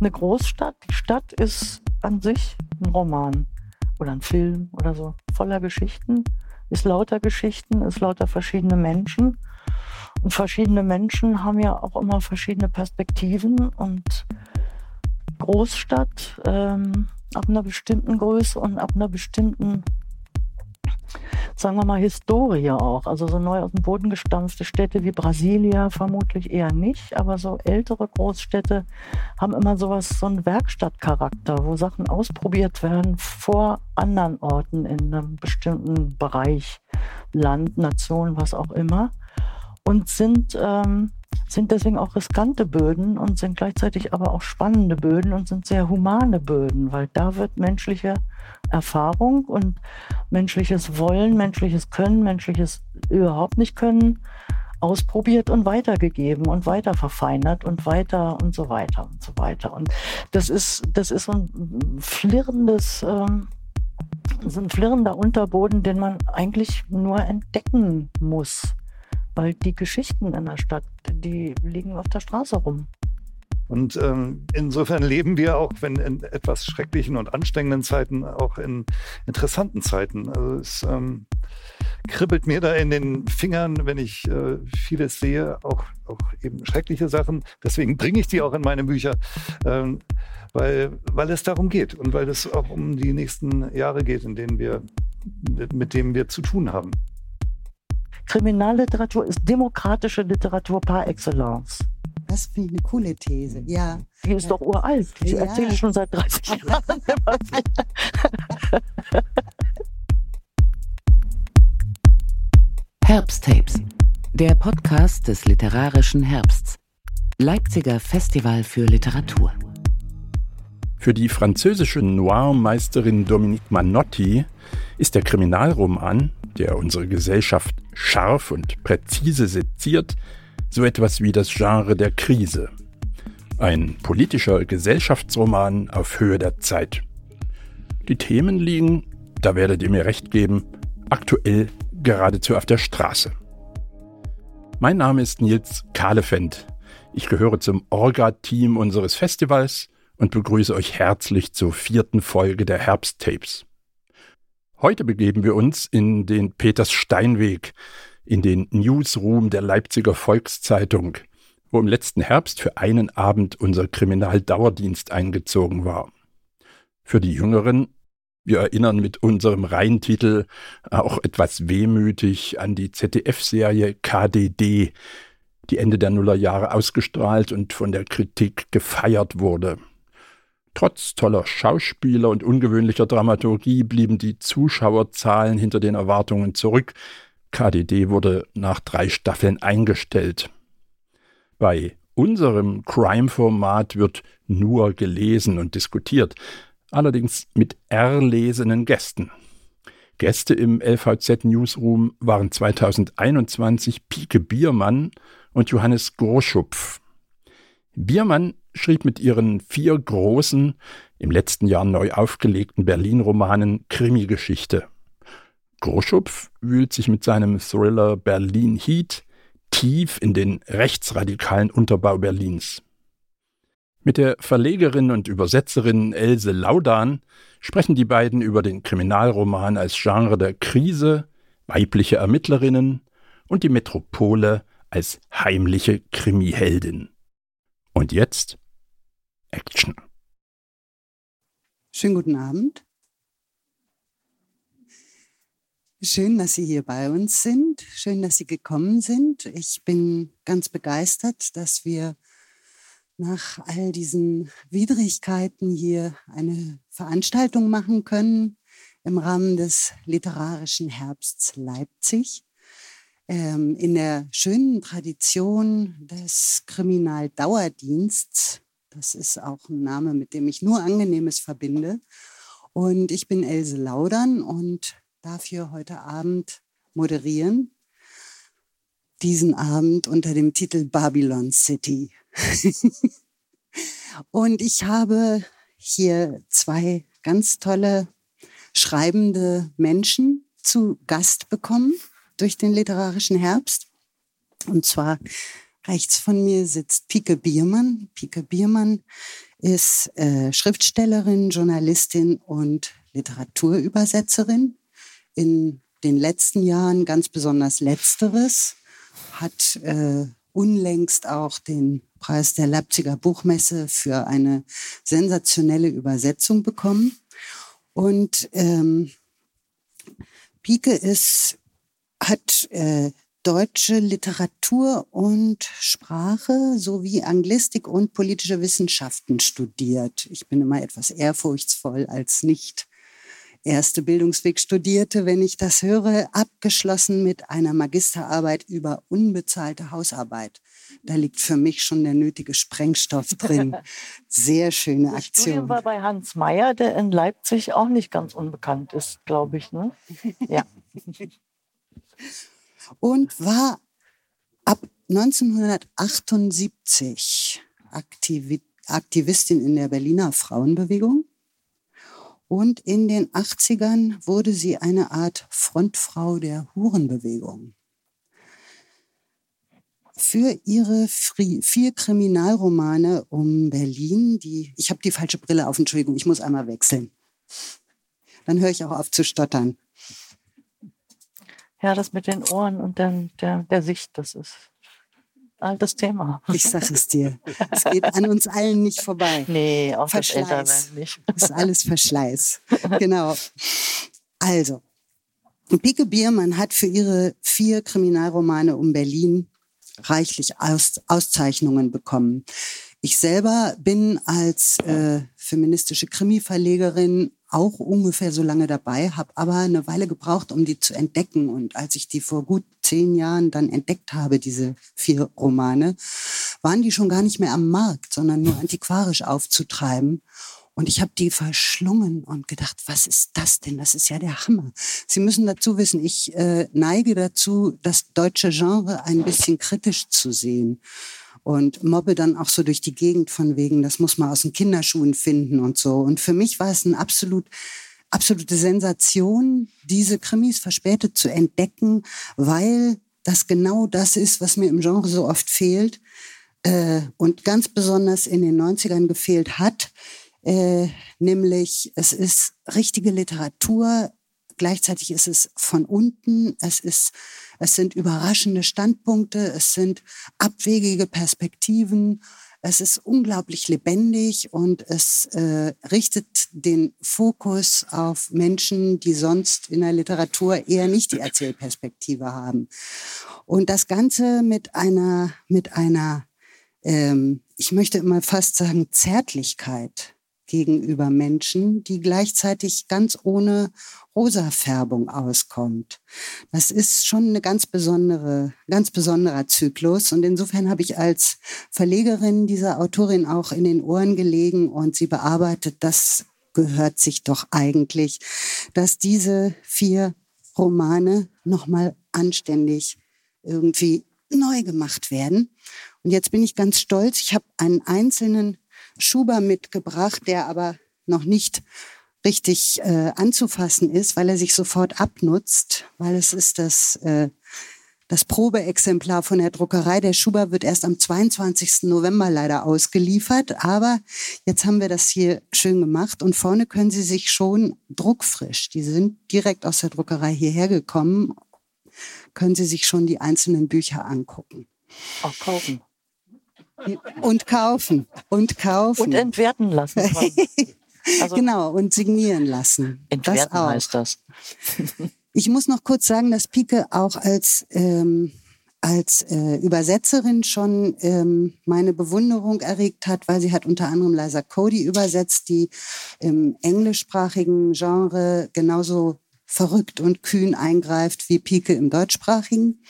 eine Großstadt, die Stadt ist an sich ein Roman oder ein Film oder so, voller Geschichten, ist lauter Geschichten, ist lauter verschiedene Menschen. Und verschiedene Menschen haben ja auch immer verschiedene Perspektiven. Und Großstadt ähm, ab einer bestimmten Größe und ab einer bestimmten sagen wir mal, Historie auch. Also so neu aus dem Boden gestampfte Städte wie Brasilia vermutlich eher nicht, aber so ältere Großstädte haben immer sowas, so einen Werkstattcharakter, wo Sachen ausprobiert werden vor anderen Orten in einem bestimmten Bereich, Land, Nation, was auch immer. Und sind ähm, sind deswegen auch riskante Böden und sind gleichzeitig aber auch spannende Böden und sind sehr humane Böden, weil da wird menschliche Erfahrung und menschliches Wollen, menschliches Können, menschliches überhaupt nicht Können ausprobiert und weitergegeben und weiter verfeinert und weiter und so weiter und so weiter. Und das ist, das ist so ein flirrendes, ähm, so ein flirrender Unterboden, den man eigentlich nur entdecken muss weil die Geschichten in der Stadt, die liegen auf der Straße rum. Und ähm, insofern leben wir auch, wenn in etwas schrecklichen und anstrengenden Zeiten, auch in interessanten Zeiten. Also es ähm, kribbelt mir da in den Fingern, wenn ich äh, vieles sehe, auch, auch eben schreckliche Sachen. Deswegen bringe ich die auch in meine Bücher, ähm, weil, weil es darum geht und weil es auch um die nächsten Jahre geht, in denen wir, mit, mit denen wir zu tun haben. Kriminalliteratur ist demokratische Literatur par excellence. Das finde ich eine coole These, ja. Die ist ja. doch uralt. Die ja. erzähle ich schon seit 30 Jahren immer wieder. Herbsttapes, der Podcast des literarischen Herbsts. Leipziger Festival für Literatur. Für die französische Noir-Meisterin Dominique Manotti ist der Kriminalroman der unsere Gesellschaft scharf und präzise seziert, so etwas wie das Genre der Krise. Ein politischer Gesellschaftsroman auf Höhe der Zeit. Die Themen liegen, da werdet ihr mir recht geben, aktuell geradezu auf der Straße. Mein Name ist Nils Kahlefeld. Ich gehöre zum Orga-Team unseres Festivals und begrüße euch herzlich zur vierten Folge der Herbsttapes. Heute begeben wir uns in den Peters-Steinweg, in den Newsroom der Leipziger Volkszeitung, wo im letzten Herbst für einen Abend unser Kriminaldauerdienst eingezogen war. Für die Jüngeren, wir erinnern mit unserem Reihentitel auch etwas wehmütig an die ZDF-Serie KDD, die Ende der Nullerjahre ausgestrahlt und von der Kritik gefeiert wurde. Trotz toller Schauspieler und ungewöhnlicher Dramaturgie blieben die Zuschauerzahlen hinter den Erwartungen zurück. KDD wurde nach drei Staffeln eingestellt. Bei unserem Crime-Format wird nur gelesen und diskutiert, allerdings mit erlesenen Gästen. Gäste im LVZ Newsroom waren 2021 Pike Biermann und Johannes Groschupf. Biermann schrieb mit ihren vier großen, im letzten Jahr neu aufgelegten Berlin-Romanen Krimi-Geschichte. Groschupf wühlt sich mit seinem Thriller Berlin Heat tief in den rechtsradikalen Unterbau Berlins. Mit der Verlegerin und Übersetzerin Else Laudan sprechen die beiden über den Kriminalroman als Genre der Krise, weibliche Ermittlerinnen und die Metropole als heimliche Krimiheldin. Und jetzt Action. Schönen guten Abend. Schön, dass Sie hier bei uns sind. Schön, dass Sie gekommen sind. Ich bin ganz begeistert, dass wir nach all diesen Widrigkeiten hier eine Veranstaltung machen können im Rahmen des literarischen Herbsts Leipzig ähm, in der schönen Tradition des Kriminaldauerdiensts. Das ist auch ein Name, mit dem ich nur Angenehmes verbinde. Und ich bin Else Laudern und darf hier heute Abend moderieren. Diesen Abend unter dem Titel Babylon City. und ich habe hier zwei ganz tolle schreibende Menschen zu Gast bekommen durch den literarischen Herbst. Und zwar Rechts von mir sitzt Pike Biermann. Pike Biermann ist äh, Schriftstellerin, Journalistin und Literaturübersetzerin. In den letzten Jahren ganz besonders letzteres, hat äh, unlängst auch den Preis der Leipziger Buchmesse für eine sensationelle Übersetzung bekommen. Und ähm, Pike ist, hat äh, deutsche Literatur und Sprache sowie Anglistik und politische Wissenschaften studiert. Ich bin immer etwas ehrfurchtsvoll als nicht erste Bildungsweg studierte, wenn ich das höre, abgeschlossen mit einer Magisterarbeit über unbezahlte Hausarbeit. Da liegt für mich schon der nötige Sprengstoff drin. Sehr schöne Aktion. Das Studium war bei Hans Meyer, der in Leipzig auch nicht ganz unbekannt ist, glaube ich. Ne? Ja. Und war ab 1978 Aktivistin in der Berliner Frauenbewegung und in den 80ern wurde sie eine Art Frontfrau der Hurenbewegung. Für ihre vier Kriminalromane um Berlin, die, ich habe die falsche Brille auf, Entschuldigung, ich muss einmal wechseln. Dann höre ich auch auf zu stottern. Ja, das mit den Ohren und der, der, der Sicht, das ist altes Thema. Ich sage es dir. Es geht an uns allen nicht vorbei. Nee, auch Verschleiß. das nicht. Das ist alles Verschleiß. Genau. Also, Pike Biermann hat für ihre vier Kriminalromane um Berlin reichlich Aus Auszeichnungen bekommen. Ich selber bin als äh, feministische Krimi-Verlegerin auch ungefähr so lange dabei, habe aber eine Weile gebraucht, um die zu entdecken. Und als ich die vor gut zehn Jahren dann entdeckt habe, diese vier Romane, waren die schon gar nicht mehr am Markt, sondern nur antiquarisch aufzutreiben. Und ich habe die verschlungen und gedacht, was ist das denn? Das ist ja der Hammer. Sie müssen dazu wissen, ich äh, neige dazu, das deutsche Genre ein bisschen kritisch zu sehen und mobbe dann auch so durch die Gegend von wegen, das muss man aus den Kinderschuhen finden und so. Und für mich war es eine absolut absolute Sensation, diese Krimis verspätet zu entdecken, weil das genau das ist, was mir im Genre so oft fehlt äh, und ganz besonders in den 90ern gefehlt hat. Äh, nämlich es ist richtige Literatur, Gleichzeitig ist es von unten, es ist, es sind überraschende Standpunkte, es sind abwegige Perspektiven, es ist unglaublich lebendig und es äh, richtet den Fokus auf Menschen, die sonst in der Literatur eher nicht die Erzählperspektive haben. Und das Ganze mit einer, mit einer, ähm, ich möchte immer fast sagen, Zärtlichkeit gegenüber Menschen, die gleichzeitig ganz ohne Rosafärbung auskommt. Das ist schon eine ganz besondere, ganz besonderer Zyklus. Und insofern habe ich als Verlegerin dieser Autorin auch in den Ohren gelegen und sie bearbeitet. Das gehört sich doch eigentlich, dass diese vier Romane nochmal anständig irgendwie neu gemacht werden. Und jetzt bin ich ganz stolz. Ich habe einen einzelnen Schuber mitgebracht, der aber noch nicht richtig äh, anzufassen ist, weil er sich sofort abnutzt, weil es ist das, äh, das Probeexemplar von der Druckerei. Der Schuber wird erst am 22. November leider ausgeliefert, aber jetzt haben wir das hier schön gemacht und vorne können Sie sich schon druckfrisch, die sind direkt aus der Druckerei hierher gekommen, können Sie sich schon die einzelnen Bücher angucken. Auch kaufen. Und kaufen. Und kaufen. Und entwerten lassen. Also genau, und signieren lassen. Entwerten das heißt das. ich muss noch kurz sagen, dass Pike auch als, ähm, als äh, Übersetzerin schon ähm, meine Bewunderung erregt hat, weil sie hat unter anderem Liza Cody übersetzt, die im englischsprachigen Genre genauso verrückt und kühn eingreift wie Pike im deutschsprachigen.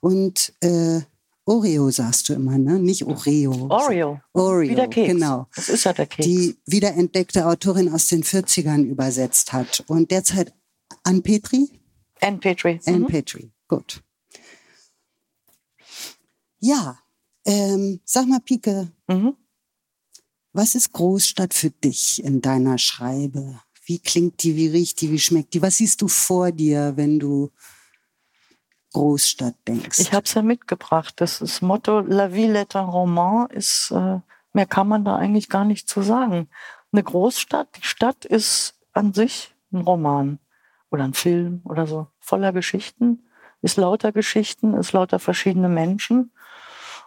Und äh, Oreo sagst du immer, ne? Nicht Oreo. Oreo. Oreo, Wie der Keks. genau. Das ist ja der Keks. Die wiederentdeckte Autorin aus den 40ern übersetzt hat. Und derzeit Ann Petri? Ann Petri. Ann mhm. Petri, gut. Ja, ähm, sag mal, Pike, mhm. was ist Großstadt für dich in deiner Schreibe? Wie klingt die, wie riecht die, wie schmeckt die? Was siehst du vor dir, wenn du Großstadt denkst. Ich habe es ja mitgebracht. Das, das Motto La Ville est un roman ist, äh, mehr kann man da eigentlich gar nicht zu sagen. Eine Großstadt, die Stadt ist an sich ein Roman oder ein Film oder so, voller Geschichten, ist lauter Geschichten, ist lauter verschiedene Menschen.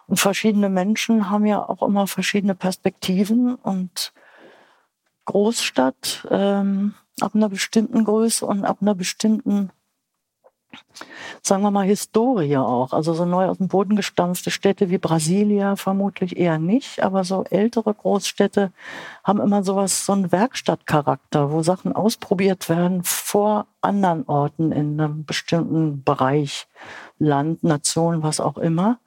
Und verschiedene Menschen haben ja auch immer verschiedene Perspektiven und Großstadt ähm, ab einer bestimmten Größe und ab einer bestimmten sagen wir mal, Historie auch. Also so neu aus dem Boden gestampfte Städte wie Brasilia vermutlich eher nicht, aber so ältere Großstädte haben immer sowas, so einen Werkstattcharakter, wo Sachen ausprobiert werden vor anderen Orten in einem bestimmten Bereich, Land, Nation, was auch immer.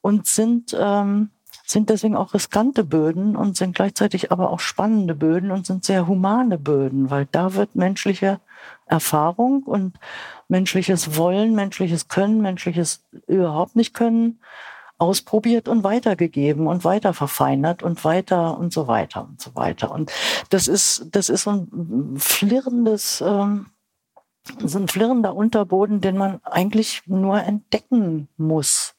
Und sind, ähm, sind deswegen auch riskante Böden und sind gleichzeitig aber auch spannende Böden und sind sehr humane Böden, weil da wird menschliche Erfahrung und menschliches Wollen, menschliches Können, menschliches überhaupt nicht Können ausprobiert und weitergegeben und weiter verfeinert und weiter und so weiter und so weiter. Und das ist, das ist so ein flirrendes, ähm, so ein flirrender Unterboden, den man eigentlich nur entdecken muss.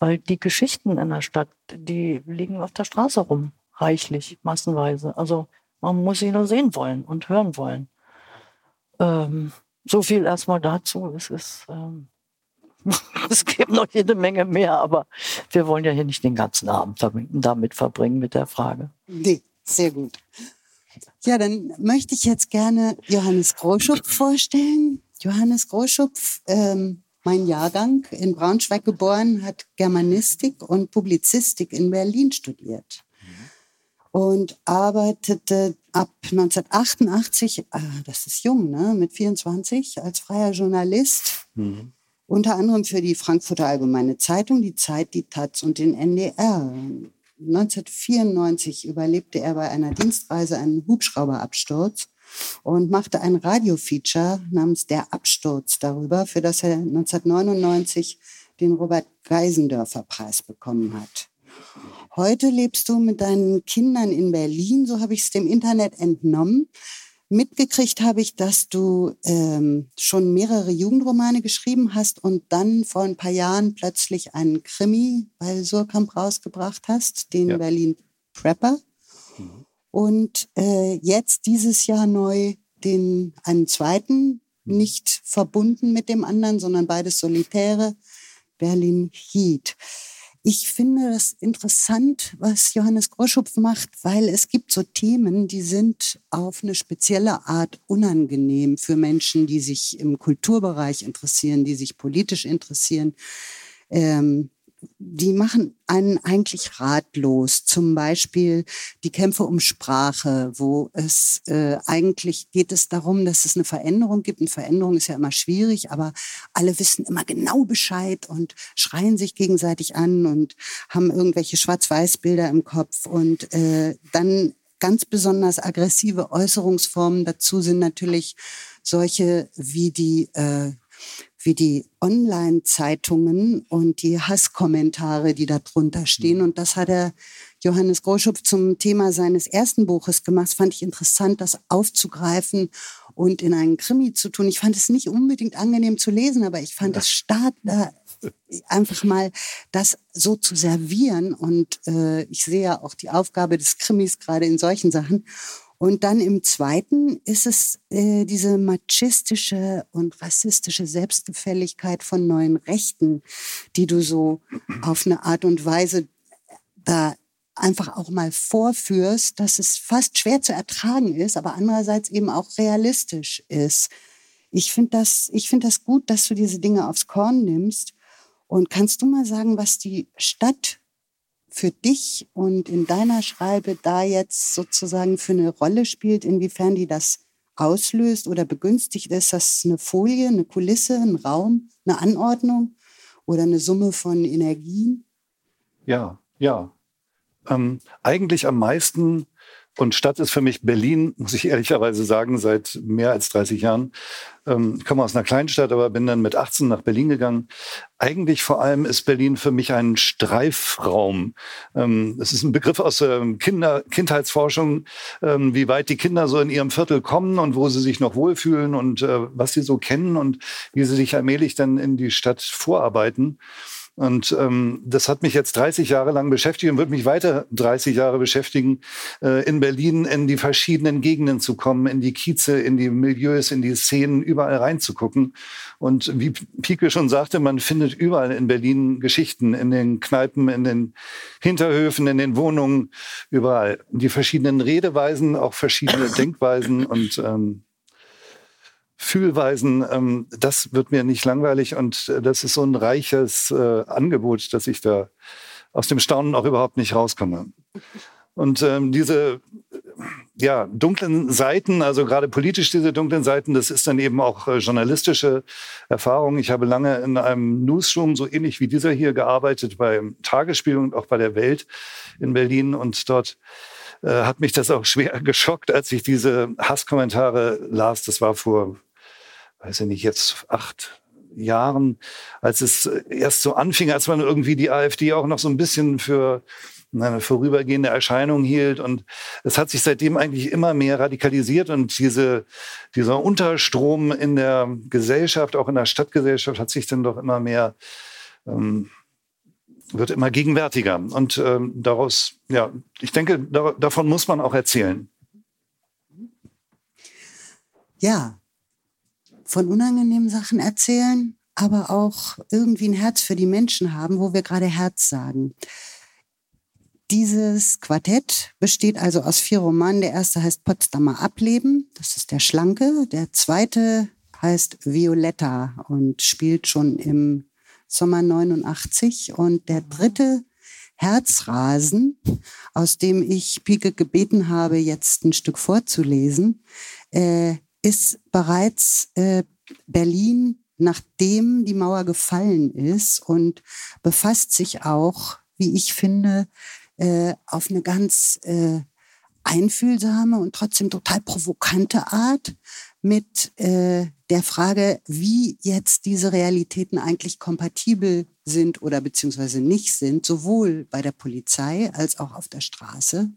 Weil die Geschichten in der Stadt, die liegen auf der Straße rum, reichlich, massenweise. Also man muss sie nur sehen wollen und hören wollen. Ähm, so viel erstmal dazu. Es ist, ähm, es gibt noch jede Menge mehr, aber wir wollen ja hier nicht den ganzen Abend damit verbringen mit der Frage. Nee, sehr gut. Ja, dann möchte ich jetzt gerne Johannes Groschupf vorstellen. Johannes Groschupf, ähm, mein Jahrgang, in Braunschweig geboren, hat Germanistik und Publizistik in Berlin studiert und arbeitete ab 1988, ah, das ist jung, ne, mit 24, als freier Journalist. Mhm. Unter anderem für die Frankfurter Allgemeine Zeitung, die Zeit, die Taz und den NDR. 1994 überlebte er bei einer Dienstreise einen Hubschrauberabsturz und machte ein Radiofeature namens Der Absturz darüber, für das er 1999 den Robert Geisendörfer Preis bekommen hat. Heute lebst du mit deinen Kindern in Berlin, so habe ich es dem Internet entnommen. Mitgekriegt habe ich, dass du ähm, schon mehrere Jugendromane geschrieben hast und dann vor ein paar Jahren plötzlich einen Krimi bei Surkamp rausgebracht hast, den ja. Berlin Prepper. Mhm. Und äh, jetzt dieses Jahr neu den einen zweiten, mhm. nicht verbunden mit dem anderen, sondern beides solitäre, Berlin Heat. Ich finde es interessant, was Johannes Groschupf macht, weil es gibt so Themen, die sind auf eine spezielle Art unangenehm für Menschen, die sich im Kulturbereich interessieren, die sich politisch interessieren. Ähm, die machen einen eigentlich ratlos. Zum Beispiel die Kämpfe um Sprache, wo es äh, eigentlich geht es darum, dass es eine Veränderung gibt. Eine Veränderung ist ja immer schwierig, aber alle wissen immer genau Bescheid und schreien sich gegenseitig an und haben irgendwelche Schwarz-Weiß-Bilder im Kopf. Und äh, dann ganz besonders aggressive Äußerungsformen dazu sind natürlich solche wie die äh, wie die Online-Zeitungen und die Hasskommentare, die da drunter stehen. Mhm. Und das hat er Johannes Groschupf zum Thema seines ersten Buches gemacht. Das fand ich interessant, das aufzugreifen und in einen Krimi zu tun. Ich fand es nicht unbedingt angenehm zu lesen, aber ich fand es stark, da einfach mal das so zu servieren. Und äh, ich sehe ja auch die Aufgabe des Krimis gerade in solchen Sachen. Und dann im zweiten ist es äh, diese machistische und rassistische Selbstgefälligkeit von neuen Rechten, die du so auf eine Art und Weise da einfach auch mal vorführst, dass es fast schwer zu ertragen ist, aber andererseits eben auch realistisch ist. Ich finde das, ich finde das gut, dass du diese Dinge aufs Korn nimmst. Und kannst du mal sagen, was die Stadt für dich und in deiner Schreibe da jetzt sozusagen für eine Rolle spielt, inwiefern die das auslöst oder begünstigt? Ist das eine Folie, eine Kulisse, ein Raum, eine Anordnung oder eine Summe von Energien? Ja, ja. Ähm, eigentlich am meisten und Stadt ist für mich Berlin, muss ich ehrlicherweise sagen, seit mehr als 30 Jahren. Ähm, ich komme aus einer Kleinstadt, aber bin dann mit 18 nach Berlin gegangen. Eigentlich vor allem ist Berlin für mich ein Streifraum. Ähm, es ist ein Begriff aus der Kinder Kindheitsforschung, ähm, wie weit die Kinder so in ihrem Viertel kommen und wo sie sich noch wohlfühlen und äh, was sie so kennen und wie sie sich allmählich dann in die Stadt vorarbeiten. Und ähm, das hat mich jetzt 30 Jahre lang beschäftigt und wird mich weiter 30 Jahre beschäftigen, äh, in Berlin in die verschiedenen Gegenden zu kommen, in die Kieze, in die Milieus, in die Szenen, überall reinzugucken. Und wie Pike schon sagte, man findet überall in Berlin Geschichten, in den Kneipen, in den Hinterhöfen, in den Wohnungen, überall. Die verschiedenen Redeweisen, auch verschiedene Denkweisen und ähm, Fühlweisen, ähm, das wird mir nicht langweilig und äh, das ist so ein reiches äh, Angebot, dass ich da aus dem Staunen auch überhaupt nicht rauskomme. Und ähm, diese ja, dunklen Seiten, also gerade politisch diese dunklen Seiten, das ist dann eben auch äh, journalistische Erfahrung. Ich habe lange in einem Newsroom, so ähnlich wie dieser hier, gearbeitet, beim Tagesspiel und auch bei der Welt in Berlin. Und dort äh, hat mich das auch schwer geschockt, als ich diese Hasskommentare las. Das war vor weiß ich nicht, jetzt acht Jahren, als es erst so anfing, als man irgendwie die AfD auch noch so ein bisschen für eine vorübergehende Erscheinung hielt. Und es hat sich seitdem eigentlich immer mehr radikalisiert und diese, dieser Unterstrom in der Gesellschaft, auch in der Stadtgesellschaft, hat sich dann doch immer mehr, ähm, wird immer gegenwärtiger. Und ähm, daraus, ja, ich denke, da, davon muss man auch erzählen. Ja, von unangenehmen Sachen erzählen, aber auch irgendwie ein Herz für die Menschen haben, wo wir gerade Herz sagen. Dieses Quartett besteht also aus vier Romanen. Der erste heißt Potsdamer Ableben, das ist der Schlanke. Der zweite heißt Violetta und spielt schon im Sommer 89. Und der dritte Herzrasen, aus dem ich Pike gebeten habe, jetzt ein Stück vorzulesen, äh, ist bereits äh, Berlin, nachdem die Mauer gefallen ist und befasst sich auch, wie ich finde, äh, auf eine ganz äh, einfühlsame und trotzdem total provokante Art mit äh, der Frage, wie jetzt diese Realitäten eigentlich kompatibel sind oder beziehungsweise nicht sind, sowohl bei der Polizei als auch auf der Straße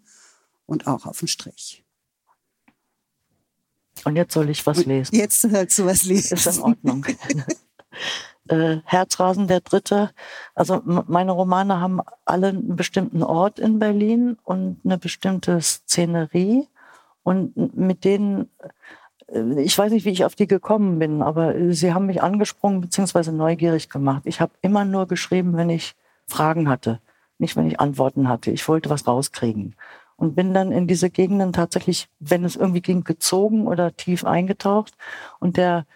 und auch auf dem Strich. Und jetzt soll ich was lesen. Jetzt sollst du was lesen. Ist in Ordnung. äh, Herzrasen der Dritte. Also meine Romane haben alle einen bestimmten Ort in Berlin und eine bestimmte Szenerie. Und mit denen, äh, ich weiß nicht, wie ich auf die gekommen bin, aber sie haben mich angesprungen bzw. neugierig gemacht. Ich habe immer nur geschrieben, wenn ich Fragen hatte, nicht wenn ich Antworten hatte. Ich wollte was rauskriegen und bin dann in diese Gegenden tatsächlich, wenn es irgendwie ging, gezogen oder tief eingetaucht. Und der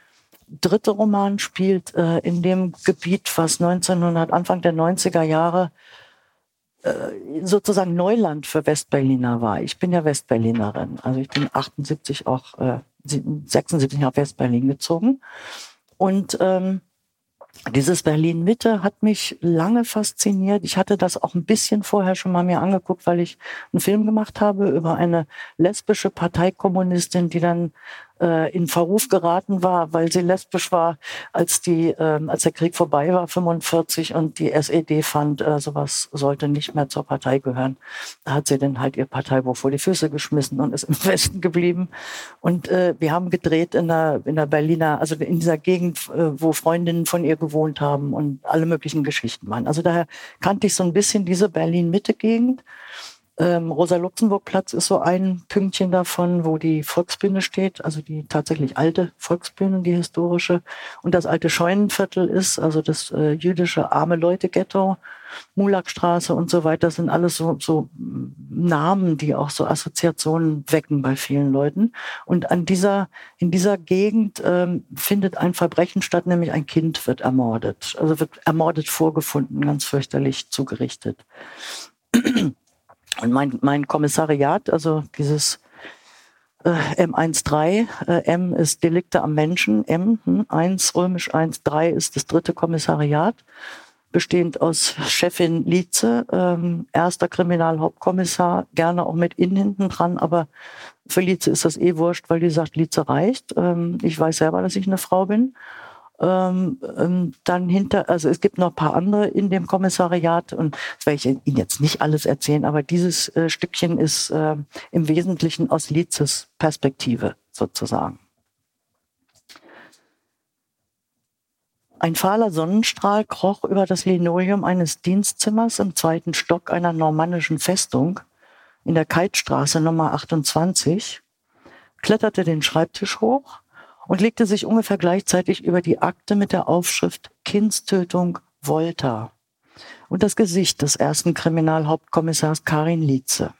dritte Roman spielt äh, in dem Gebiet, was 1900, Anfang der 90er Jahre äh, sozusagen Neuland für Westberliner war. Ich bin ja Westberlinerin. Also ich bin 78 auch, äh, 76 nach Westberlin gezogen. Und ähm, dieses Berlin Mitte hat mich lange fasziniert. Ich hatte das auch ein bisschen vorher schon mal mir angeguckt, weil ich einen Film gemacht habe über eine lesbische Parteikommunistin, die dann in Verruf geraten war, weil sie lesbisch war, als die, äh, als der Krieg vorbei war, 45 und die SED fand, äh, sowas sollte nicht mehr zur Partei gehören. Da hat sie dann halt ihr Parteibuch vor die Füße geschmissen und ist im Westen geblieben. Und äh, wir haben gedreht in der, in der Berliner, also in dieser Gegend, äh, wo Freundinnen von ihr gewohnt haben und alle möglichen Geschichten waren. Also daher kannte ich so ein bisschen diese Berlin-Mitte-Gegend. Ähm, Rosa-Luxemburg-Platz ist so ein Pünktchen davon, wo die Volksbühne steht, also die tatsächlich alte Volksbühne, die historische. Und das alte Scheunenviertel ist, also das äh, jüdische arme Leute-Ghetto, Mulakstraße und so weiter, sind alles so, so Namen, die auch so Assoziationen wecken bei vielen Leuten. Und an dieser, in dieser Gegend ähm, findet ein Verbrechen statt, nämlich ein Kind wird ermordet. Also wird ermordet vorgefunden, ganz fürchterlich zugerichtet. Und mein, mein Kommissariat, also dieses äh, M13, äh, M ist Delikte am Menschen, M, hm, 1 römisch 1, 3 ist das dritte Kommissariat, bestehend aus Chefin Lietze, ähm, erster Kriminalhauptkommissar, gerne auch mit innen hinten dran, aber für Lietze ist das eh wurscht, weil die sagt, Lietze reicht. Ähm, ich weiß selber, dass ich eine Frau bin. Ähm, ähm, dann hinter, also es gibt noch ein paar andere in dem Kommissariat und das werde ich Ihnen jetzt nicht alles erzählen, aber dieses äh, Stückchen ist äh, im Wesentlichen aus Lietzes Perspektive sozusagen. Ein fahler Sonnenstrahl kroch über das Linoleum eines Dienstzimmers im zweiten Stock einer normannischen Festung in der Keitstraße Nummer 28, kletterte den Schreibtisch hoch und legte sich ungefähr gleichzeitig über die Akte mit der Aufschrift Kindstötung Volta und das Gesicht des ersten Kriminalhauptkommissars Karin Lietze.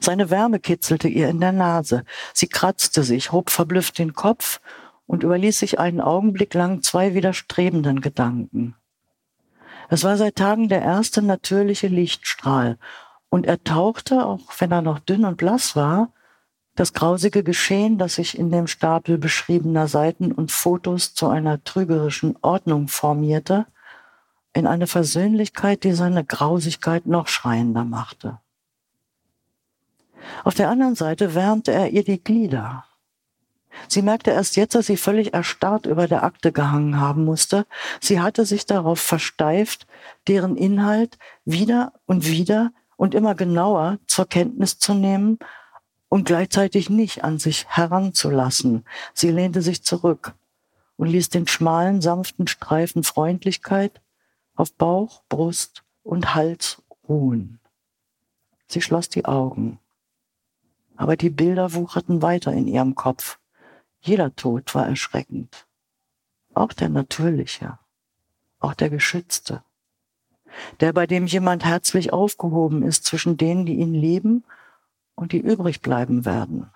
Seine Wärme kitzelte ihr in der Nase. Sie kratzte sich, hob verblüfft den Kopf und überließ sich einen Augenblick lang zwei widerstrebenden Gedanken. Es war seit Tagen der erste natürliche Lichtstrahl, und er tauchte, auch wenn er noch dünn und blass war, das grausige Geschehen, das sich in dem Stapel beschriebener Seiten und Fotos zu einer trügerischen Ordnung formierte, in eine Versöhnlichkeit, die seine Grausigkeit noch schreiender machte. Auf der anderen Seite wärmte er ihr die Glieder. Sie merkte erst jetzt, dass sie völlig erstarrt über der Akte gehangen haben musste. Sie hatte sich darauf versteift, deren Inhalt wieder und wieder und immer genauer zur Kenntnis zu nehmen und gleichzeitig nicht an sich heranzulassen. Sie lehnte sich zurück und ließ den schmalen, sanften Streifen Freundlichkeit auf Bauch, Brust und Hals ruhen. Sie schloss die Augen. Aber die Bilder wucherten weiter in ihrem Kopf. Jeder Tod war erschreckend. Auch der natürliche, auch der geschützte, der bei dem jemand herzlich aufgehoben ist zwischen denen, die ihn lieben und die übrig bleiben werden.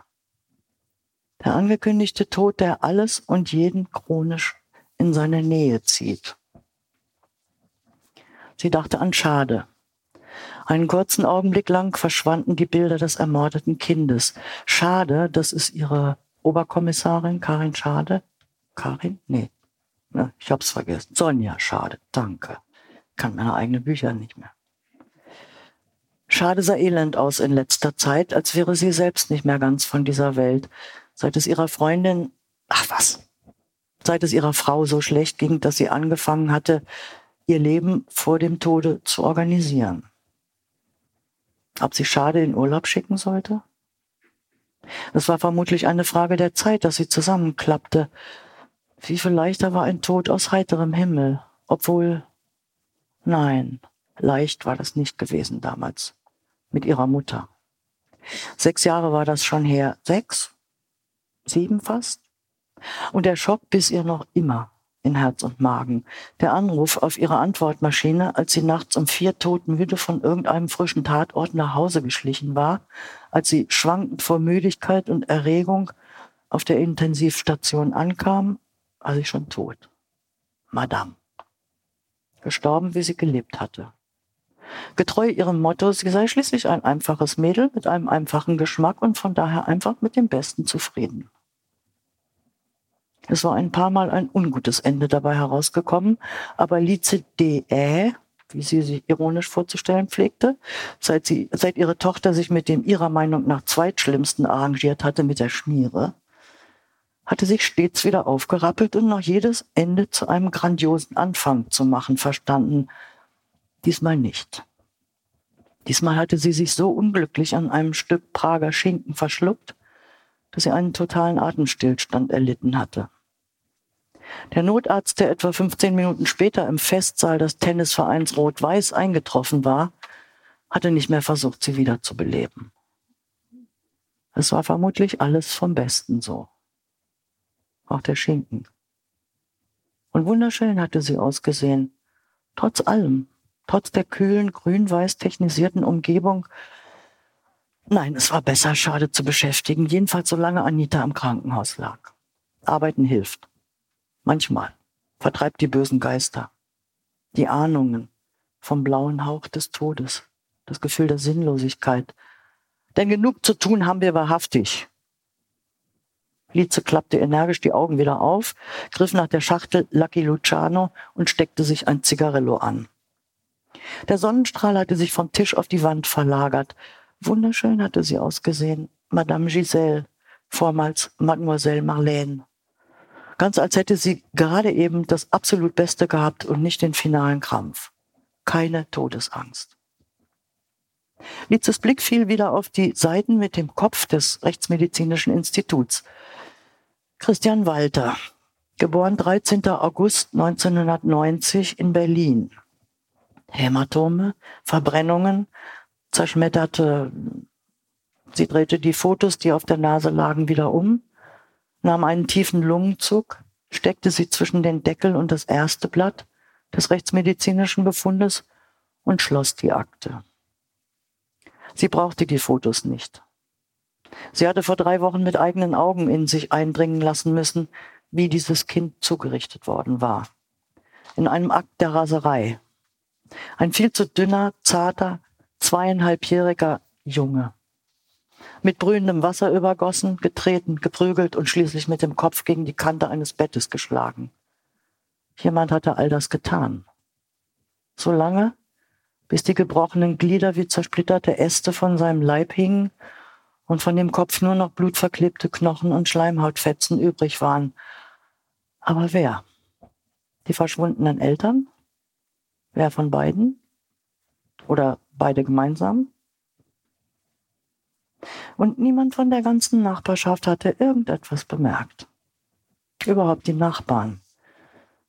Der angekündigte Tod, der alles und jeden chronisch in seine Nähe zieht. Sie dachte an Schade. Einen kurzen Augenblick lang verschwanden die Bilder des ermordeten Kindes. Schade, das ist ihre Oberkommissarin Karin Schade. Karin? Nee. Ich hab's vergessen. Sonja Schade. Danke. Kann meine eigenen Bücher nicht mehr. Schade sah elend aus in letzter Zeit, als wäre sie selbst nicht mehr ganz von dieser Welt. Seit es ihrer Freundin, ach was, seit es ihrer Frau so schlecht ging, dass sie angefangen hatte, ihr Leben vor dem Tode zu organisieren. Ob sie Schade in Urlaub schicken sollte? Es war vermutlich eine Frage der Zeit, dass sie zusammenklappte. Wie viel leichter war ein Tod aus heiterem Himmel, obwohl, nein, leicht war das nicht gewesen damals mit ihrer Mutter. Sechs Jahre war das schon her. Sechs? Sieben fast? Und der Schock biss ihr noch immer in Herz und Magen. Der Anruf auf ihre Antwortmaschine, als sie nachts um vier todmüde von irgendeinem frischen Tatort nach Hause geschlichen war, als sie schwankend vor Müdigkeit und Erregung auf der Intensivstation ankam, war sie schon tot. Madame. Gestorben, wie sie gelebt hatte. Getreu ihrem Motto, sie sei schließlich ein einfaches Mädel mit einem einfachen Geschmack und von daher einfach mit dem Besten zufrieden. Es war ein paar Mal ein ungutes Ende dabei herausgekommen, aber Lize D.Ä., wie sie sich ironisch vorzustellen pflegte, seit, sie, seit ihre Tochter sich mit dem ihrer Meinung nach zweitschlimmsten arrangiert hatte, mit der Schmiere, hatte sich stets wieder aufgerappelt und noch jedes Ende zu einem grandiosen Anfang zu machen verstanden, Diesmal nicht. Diesmal hatte sie sich so unglücklich an einem Stück Prager Schinken verschluckt, dass sie einen totalen Atemstillstand erlitten hatte. Der Notarzt, der etwa 15 Minuten später im Festsaal des Tennisvereins Rot-Weiß eingetroffen war, hatte nicht mehr versucht, sie wieder zu beleben. Es war vermutlich alles vom Besten so. Auch der Schinken. Und wunderschön hatte sie ausgesehen, trotz allem, trotz der kühlen, grün-weiß technisierten Umgebung. Nein, es war besser, Schade zu beschäftigen, jedenfalls solange Anita im Krankenhaus lag. Arbeiten hilft. Manchmal. Vertreibt die bösen Geister. Die Ahnungen vom blauen Hauch des Todes. Das Gefühl der Sinnlosigkeit. Denn genug zu tun haben wir wahrhaftig. Lize klappte energisch die Augen wieder auf, griff nach der Schachtel Lucky Luciano und steckte sich ein Zigarillo an. Der Sonnenstrahl hatte sich vom Tisch auf die Wand verlagert. Wunderschön hatte sie ausgesehen. Madame Giselle, vormals Mademoiselle Marlène. Ganz als hätte sie gerade eben das absolut Beste gehabt und nicht den finalen Krampf. Keine Todesangst. Lizes Blick fiel wieder auf die Seiten mit dem Kopf des Rechtsmedizinischen Instituts. Christian Walter, geboren 13. August 1990 in Berlin. Hämatome, Verbrennungen, zerschmetterte. Sie drehte die Fotos, die auf der Nase lagen, wieder um, nahm einen tiefen Lungenzug, steckte sie zwischen den Deckel und das erste Blatt des rechtsmedizinischen Befundes und schloss die Akte. Sie brauchte die Fotos nicht. Sie hatte vor drei Wochen mit eigenen Augen in sich eindringen lassen müssen, wie dieses Kind zugerichtet worden war. In einem Akt der Raserei. Ein viel zu dünner, zarter, zweieinhalbjähriger Junge. Mit brühendem Wasser übergossen, getreten, geprügelt und schließlich mit dem Kopf gegen die Kante eines Bettes geschlagen. Jemand hatte all das getan. So lange, bis die gebrochenen Glieder wie zersplitterte Äste von seinem Leib hingen und von dem Kopf nur noch blutverklebte Knochen und Schleimhautfetzen übrig waren. Aber wer? Die verschwundenen Eltern? Wer von beiden? Oder beide gemeinsam? Und niemand von der ganzen Nachbarschaft hatte irgendetwas bemerkt. Überhaupt die Nachbarn.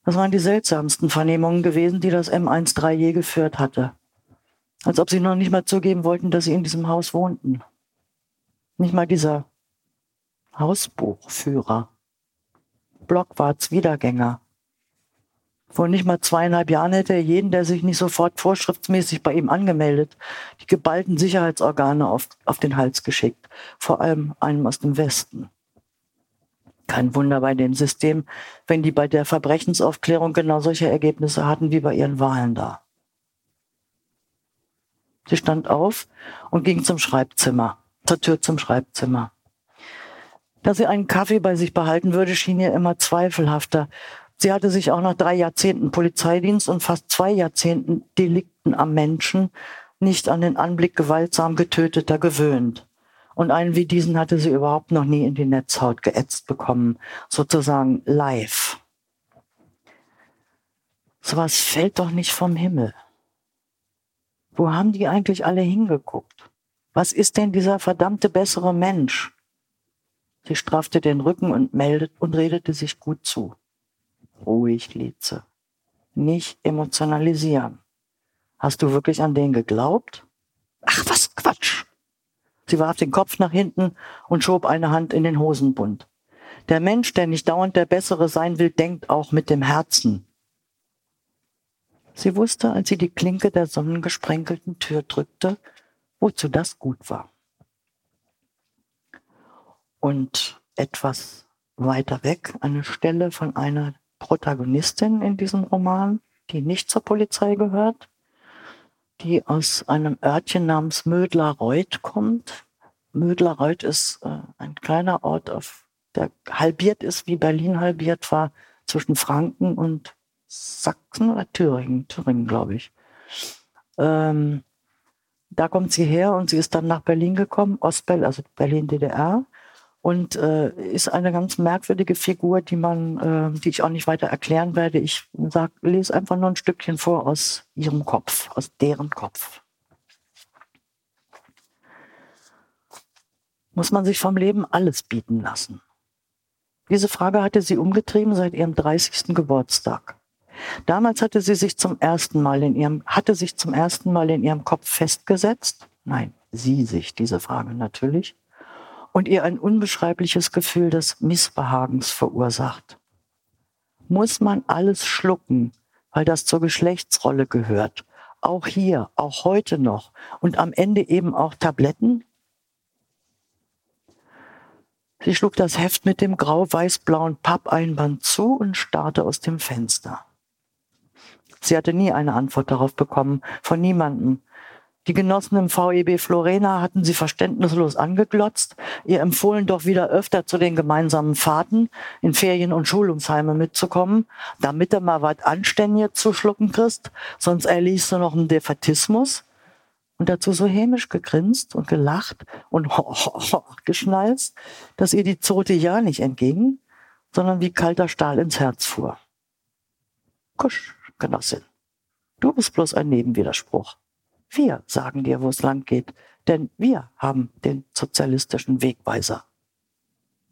Das waren die seltsamsten Vernehmungen gewesen, die das M13 je geführt hatte. Als ob sie noch nicht mal zugeben wollten, dass sie in diesem Haus wohnten. Nicht mal dieser Hausbuchführer. Blockwarts Wiedergänger. Vor nicht mal zweieinhalb Jahren hätte er jeden, der sich nicht sofort vorschriftsmäßig bei ihm angemeldet, die geballten Sicherheitsorgane auf, auf den Hals geschickt. Vor allem einem aus dem Westen. Kein Wunder bei dem System, wenn die bei der Verbrechensaufklärung genau solche Ergebnisse hatten wie bei ihren Wahlen da. Sie stand auf und ging zum Schreibzimmer zur Tür zum Schreibzimmer. Dass sie einen Kaffee bei sich behalten würde, schien ihr immer zweifelhafter. Sie hatte sich auch nach drei Jahrzehnten Polizeidienst und fast zwei Jahrzehnten Delikten am Menschen nicht an den Anblick gewaltsam getöteter gewöhnt. Und einen wie diesen hatte sie überhaupt noch nie in die Netzhaut geätzt bekommen, sozusagen live. So was fällt doch nicht vom Himmel. Wo haben die eigentlich alle hingeguckt? Was ist denn dieser verdammte bessere Mensch? Sie straffte den Rücken und meldet und redete sich gut zu. Ruhig, Lize. Nicht emotionalisieren. Hast du wirklich an den geglaubt? Ach, was Quatsch! Sie warf den Kopf nach hinten und schob eine Hand in den Hosenbund. Der Mensch, der nicht dauernd der Bessere sein will, denkt auch mit dem Herzen. Sie wusste, als sie die Klinke der sonnengesprenkelten Tür drückte, wozu das gut war. Und etwas weiter weg eine Stelle von einer Protagonistin in diesem Roman, die nicht zur Polizei gehört, die aus einem Örtchen namens Mödlarreuth kommt. Mödlarreuth ist äh, ein kleiner Ort, auf, der halbiert ist, wie Berlin halbiert war, zwischen Franken und Sachsen oder Thüringen, Thüringen glaube ich. Ähm, da kommt sie her und sie ist dann nach Berlin gekommen, Ostberlin, also Berlin DDR und äh, ist eine ganz merkwürdige Figur, die man, äh, die ich auch nicht weiter erklären werde. Ich sag, lese einfach nur ein Stückchen vor aus ihrem Kopf, aus deren Kopf. Muss man sich vom Leben alles bieten lassen? Diese Frage hatte sie umgetrieben seit ihrem 30. Geburtstag. Damals hatte sie sich zum ersten Mal in ihrem, hatte sich zum ersten Mal in ihrem Kopf festgesetzt. Nein, sie sich diese Frage natürlich. Und ihr ein unbeschreibliches Gefühl des Missbehagens verursacht. Muss man alles schlucken, weil das zur Geschlechtsrolle gehört? Auch hier, auch heute noch. Und am Ende eben auch Tabletten? Sie schlug das Heft mit dem grau-weiß-blauen Pappeinband zu und starrte aus dem Fenster. Sie hatte nie eine Antwort darauf bekommen, von niemandem. Die Genossen im VEB Florena hatten sie verständnislos angeglotzt, ihr empfohlen doch wieder öfter zu den gemeinsamen Fahrten in Ferien- und Schulungsheime mitzukommen, damit er mal was Anständiges zu schlucken kriegst, sonst erliest du noch einen Defatismus. Und dazu so hämisch gegrinst und gelacht und geschnalzt, dass ihr die Zote ja nicht entging, sondern wie kalter Stahl ins Herz fuhr. Kusch, Genossin, du bist bloß ein Nebenwiderspruch. Wir sagen dir, wo es lang geht, denn wir haben den sozialistischen Wegweiser.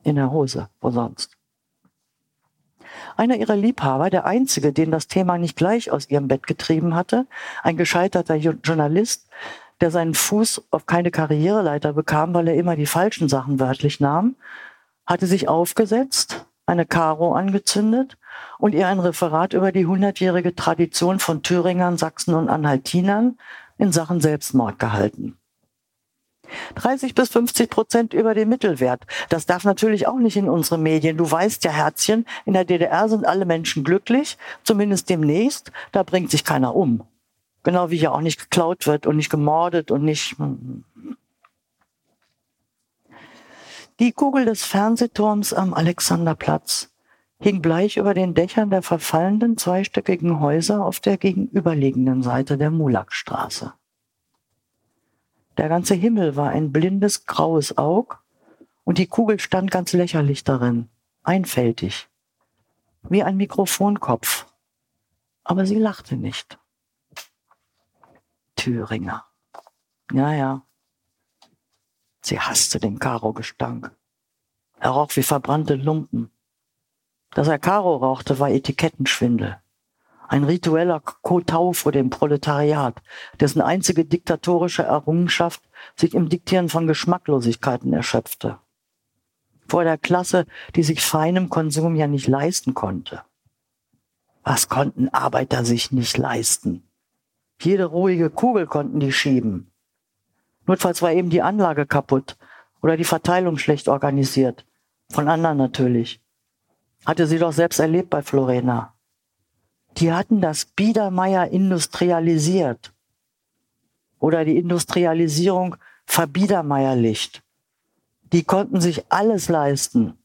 In der Hose, wo sonst. Einer ihrer Liebhaber, der einzige, den das Thema nicht gleich aus ihrem Bett getrieben hatte, ein gescheiterter Journalist, der seinen Fuß auf keine Karriereleiter bekam, weil er immer die falschen Sachen wörtlich nahm, hatte sich aufgesetzt, eine Karo angezündet und ihr ein Referat über die hundertjährige Tradition von Thüringern, Sachsen und Anhaltinern in Sachen Selbstmord gehalten. 30 bis 50 Prozent über dem Mittelwert. Das darf natürlich auch nicht in unsere Medien. Du weißt ja, Herzchen, in der DDR sind alle Menschen glücklich, zumindest demnächst. Da bringt sich keiner um. Genau wie hier auch nicht geklaut wird und nicht gemordet und nicht. Hm. Die Kugel des Fernsehturms am Alexanderplatz hing bleich über den Dächern der verfallenden zweistöckigen Häuser auf der gegenüberliegenden Seite der Mulakstraße. Der ganze Himmel war ein blindes graues Aug und die Kugel stand ganz lächerlich darin, einfältig, wie ein Mikrofonkopf. Aber sie lachte nicht. Thüringer. Ja, ja. Sie hasste den Karo-Gestank. Er roch wie verbrannte Lumpen. Dass er Karo rauchte, war Etikettenschwindel. Ein ritueller Kotau vor dem Proletariat, dessen einzige diktatorische Errungenschaft sich im Diktieren von Geschmacklosigkeiten erschöpfte. Vor der Klasse, die sich feinem Konsum ja nicht leisten konnte. Was konnten Arbeiter sich nicht leisten? Jede ruhige Kugel konnten die schieben. Notfalls war eben die Anlage kaputt oder die Verteilung schlecht organisiert. Von anderen natürlich. Hatte sie doch selbst erlebt bei Florena. Die hatten das Biedermeier industrialisiert. Oder die Industrialisierung verbiedermeierlicht. Die konnten sich alles leisten.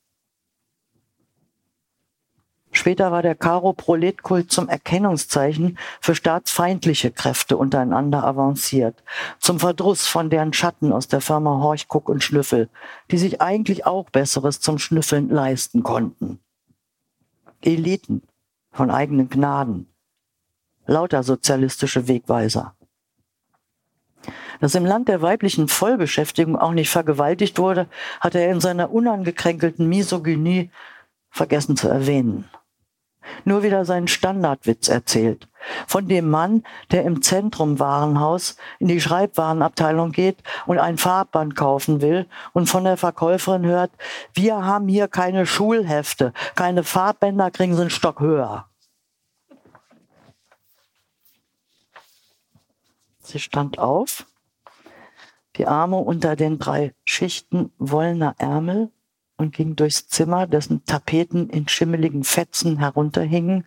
Später war der Karo-Proletkult zum Erkennungszeichen für staatsfeindliche Kräfte untereinander avanciert, zum Verdruss von deren Schatten aus der Firma Horch, Kuck und Schnüffel, die sich eigentlich auch Besseres zum Schnüffeln leisten konnten. Eliten von eigenen Gnaden. Lauter sozialistische Wegweiser. Dass im Land der weiblichen Vollbeschäftigung auch nicht vergewaltigt wurde, hat er in seiner unangekränkelten Misogynie vergessen zu erwähnen nur wieder seinen Standardwitz erzählt. Von dem Mann, der im Zentrum Warenhaus in die Schreibwarenabteilung geht und ein Farbband kaufen will und von der Verkäuferin hört, wir haben hier keine Schulhefte, keine Farbbänder, kriegen Sie einen Stock höher. Sie stand auf, die Arme unter den drei Schichten wollener Ärmel und ging durchs Zimmer, dessen Tapeten in schimmeligen Fetzen herunterhingen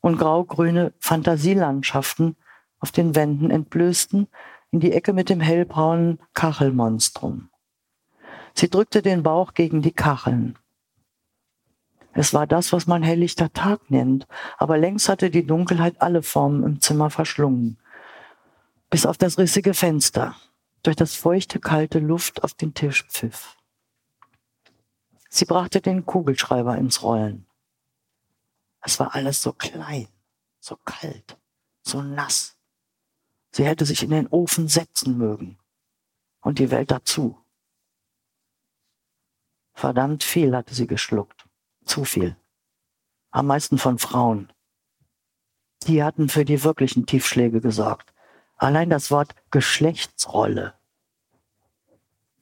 und graugrüne Fantasielandschaften auf den Wänden entblößten, in die Ecke mit dem hellbraunen Kachelmonstrum. Sie drückte den Bauch gegen die Kacheln. Es war das, was man helllichter Tag nennt, aber längst hatte die Dunkelheit alle Formen im Zimmer verschlungen. Bis auf das rissige Fenster, durch das feuchte, kalte Luft auf den Tisch pfiff. Sie brachte den Kugelschreiber ins Rollen. Es war alles so klein, so kalt, so nass. Sie hätte sich in den Ofen setzen mögen. Und die Welt dazu. Verdammt viel hatte sie geschluckt. Zu viel. Am meisten von Frauen. Die hatten für die wirklichen Tiefschläge gesorgt. Allein das Wort Geschlechtsrolle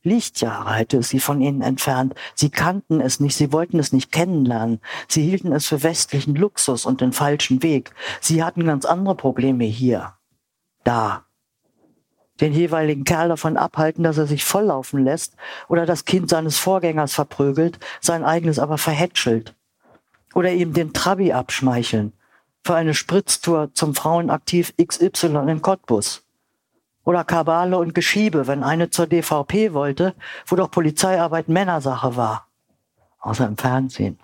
Lichtjahre hätte es sie von ihnen entfernt. Sie kannten es nicht, sie wollten es nicht kennenlernen. Sie hielten es für westlichen Luxus und den falschen Weg. Sie hatten ganz andere Probleme hier. Da. Den jeweiligen Kerl davon abhalten, dass er sich volllaufen lässt oder das Kind seines Vorgängers verprügelt, sein eigenes aber verhätschelt. Oder ihm den Trabi abschmeicheln für eine Spritztour zum Frauenaktiv XY in Cottbus. Oder Kabale und Geschiebe, wenn eine zur DVP wollte, wo doch Polizeiarbeit Männersache war. Außer im Fernsehen.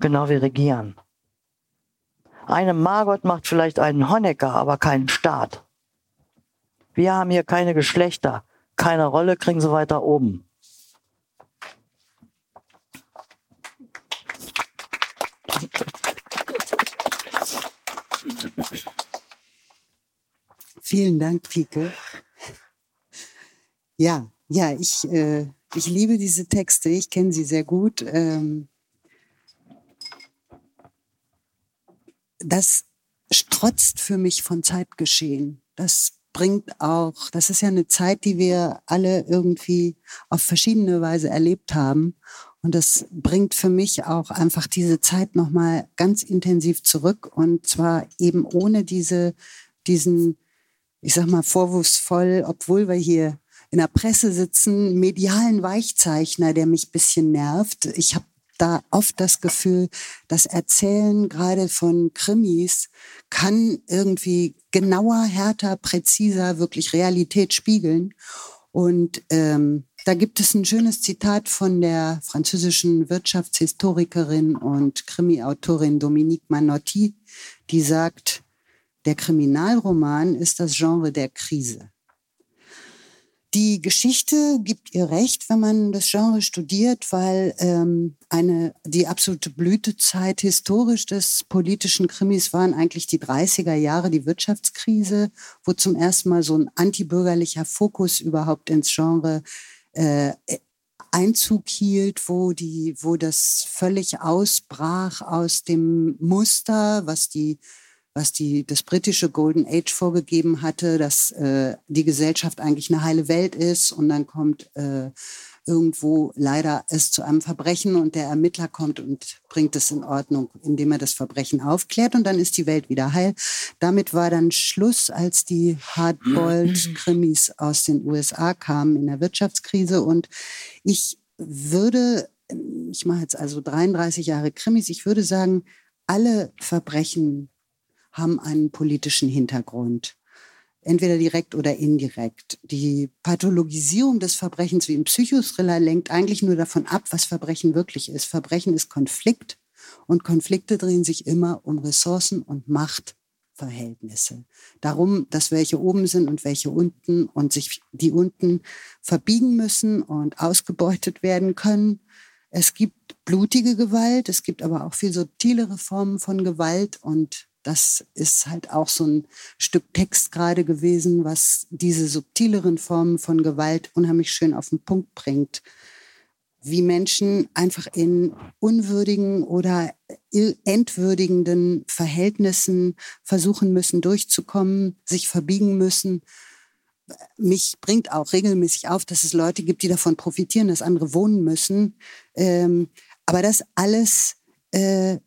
Genau wie Regieren. Eine Margot macht vielleicht einen Honecker, aber keinen Staat. Wir haben hier keine Geschlechter. Keine Rolle kriegen sie weiter oben. Vielen Dank, Pike. Ja, ja, ich, äh, ich liebe diese Texte. Ich kenne sie sehr gut. Ähm, das strotzt für mich von Zeitgeschehen. Das bringt auch, das ist ja eine Zeit, die wir alle irgendwie auf verschiedene Weise erlebt haben. Und das bringt für mich auch einfach diese Zeit nochmal ganz intensiv zurück. Und zwar eben ohne diese, diesen, ich sag mal, vorwurfsvoll, obwohl wir hier in der Presse sitzen, medialen Weichzeichner, der mich bisschen nervt. Ich habe da oft das Gefühl, das Erzählen gerade von Krimis kann irgendwie genauer, härter, präziser wirklich Realität spiegeln. Und ähm, da gibt es ein schönes Zitat von der französischen Wirtschaftshistorikerin und Krimi-Autorin Dominique Manotti, die sagt, der Kriminalroman ist das Genre der Krise. Die Geschichte gibt ihr recht, wenn man das Genre studiert, weil ähm, eine, die absolute Blütezeit historisch des politischen Krimis waren eigentlich die 30er Jahre, die Wirtschaftskrise, wo zum ersten Mal so ein antibürgerlicher Fokus überhaupt ins Genre äh, Einzug hielt, wo die, wo das völlig ausbrach aus dem Muster, was die was die, das britische Golden Age vorgegeben hatte, dass äh, die Gesellschaft eigentlich eine heile Welt ist und dann kommt äh, irgendwo leider es zu einem Verbrechen und der Ermittler kommt und bringt es in Ordnung, indem er das Verbrechen aufklärt und dann ist die Welt wieder heil. Damit war dann Schluss, als die Hardboiled-Krimis aus den USA kamen in der Wirtschaftskrise und ich würde, ich mache jetzt also 33 Jahre Krimis, ich würde sagen, alle Verbrechen haben einen politischen Hintergrund. Entweder direkt oder indirekt. Die Pathologisierung des Verbrechens wie im Psychothriller lenkt eigentlich nur davon ab, was Verbrechen wirklich ist. Verbrechen ist Konflikt und Konflikte drehen sich immer um Ressourcen und Machtverhältnisse. Darum, dass welche oben sind und welche unten und sich die unten verbiegen müssen und ausgebeutet werden können. Es gibt blutige Gewalt, es gibt aber auch viel subtilere Formen von Gewalt und das ist halt auch so ein Stück Text gerade gewesen, was diese subtileren Formen von Gewalt unheimlich schön auf den Punkt bringt. Wie Menschen einfach in unwürdigen oder entwürdigenden Verhältnissen versuchen müssen, durchzukommen, sich verbiegen müssen. Mich bringt auch regelmäßig auf, dass es Leute gibt, die davon profitieren, dass andere wohnen müssen. Ähm, aber das alles äh,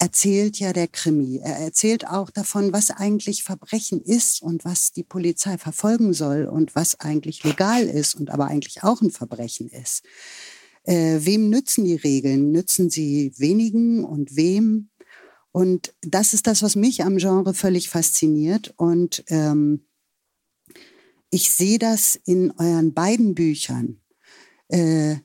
erzählt ja der Krimi. Er erzählt auch davon, was eigentlich Verbrechen ist und was die Polizei verfolgen soll und was eigentlich legal ist und aber eigentlich auch ein Verbrechen ist. Äh, wem nützen die Regeln? Nützen sie wenigen und wem? Und das ist das, was mich am Genre völlig fasziniert. Und ähm, ich sehe das in euren beiden Büchern. Äh,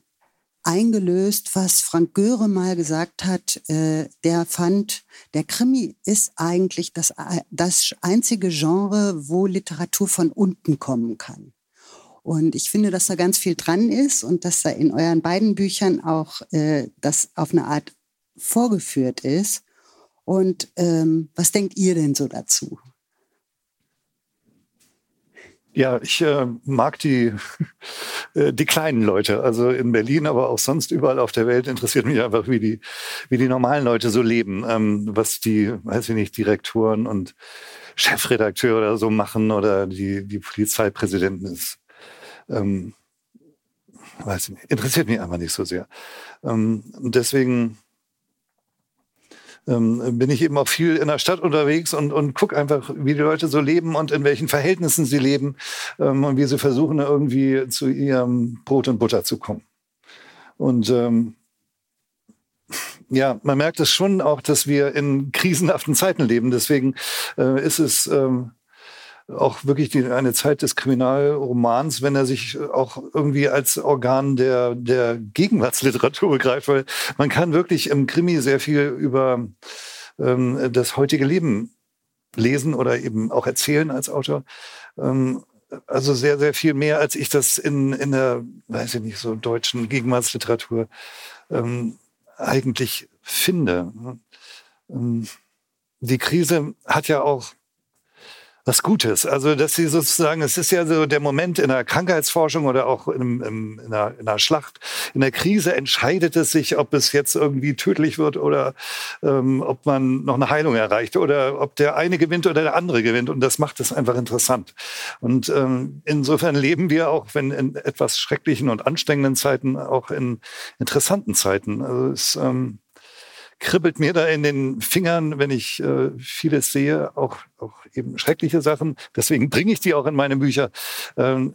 eingelöst, was Frank Göre mal gesagt hat. Äh, der fand, der Krimi ist eigentlich das, das einzige Genre, wo Literatur von unten kommen kann. Und ich finde, dass da ganz viel dran ist und dass da in euren beiden Büchern auch äh, das auf eine Art vorgeführt ist. Und ähm, was denkt ihr denn so dazu? Ja, ich äh, mag die, äh, die kleinen Leute. Also in Berlin, aber auch sonst überall auf der Welt interessiert mich einfach, wie die, wie die normalen Leute so leben. Ähm, was die, weiß ich nicht, Direktoren und Chefredakteure oder so machen oder die, die Polizeipräsidenten ist. Ähm, weiß ich nicht, interessiert mich einfach nicht so sehr. Ähm, deswegen ähm, bin ich eben auch viel in der Stadt unterwegs und, und gucke einfach, wie die Leute so leben und in welchen Verhältnissen sie leben ähm, und wie sie versuchen, irgendwie zu ihrem Brot und Butter zu kommen. Und ähm, ja, man merkt es schon auch, dass wir in krisenhaften Zeiten leben. Deswegen äh, ist es ähm, auch wirklich die, eine Zeit des Kriminalromans, wenn er sich auch irgendwie als Organ der, der Gegenwartsliteratur begreift, weil man kann wirklich im Krimi sehr viel über ähm, das heutige Leben lesen oder eben auch erzählen als Autor. Ähm, also sehr, sehr viel mehr, als ich das in, in der, weiß ich nicht, so deutschen Gegenwartsliteratur ähm, eigentlich finde. Ähm, die Krise hat ja auch was Gutes. Also, dass sie sozusagen, es ist ja so der Moment in der Krankheitsforschung oder auch in, in, in, einer, in einer Schlacht, in der Krise entscheidet es sich, ob es jetzt irgendwie tödlich wird oder ähm, ob man noch eine Heilung erreicht oder ob der eine gewinnt oder der andere gewinnt. Und das macht es einfach interessant. Und ähm, insofern leben wir auch, wenn in etwas schrecklichen und anstrengenden Zeiten, auch in interessanten Zeiten. Also es, ähm, kribbelt mir da in den Fingern, wenn ich äh, vieles sehe, auch, auch eben schreckliche Sachen. Deswegen bringe ich die auch in meine Bücher, ähm,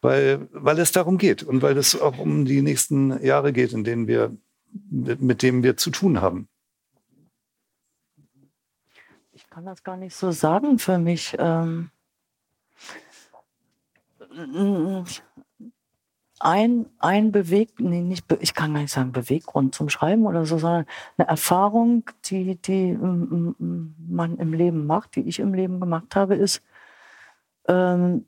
weil, weil es darum geht und weil es auch um die nächsten Jahre geht, in denen wir, mit, mit denen wir zu tun haben. Ich kann das gar nicht so sagen für mich. Ähm ein, ein Beweg, nee, nicht, ich kann gar nicht sagen Beweggrund zum Schreiben oder so, sondern eine Erfahrung, die, die man im Leben macht, die ich im Leben gemacht habe, ist, ähm,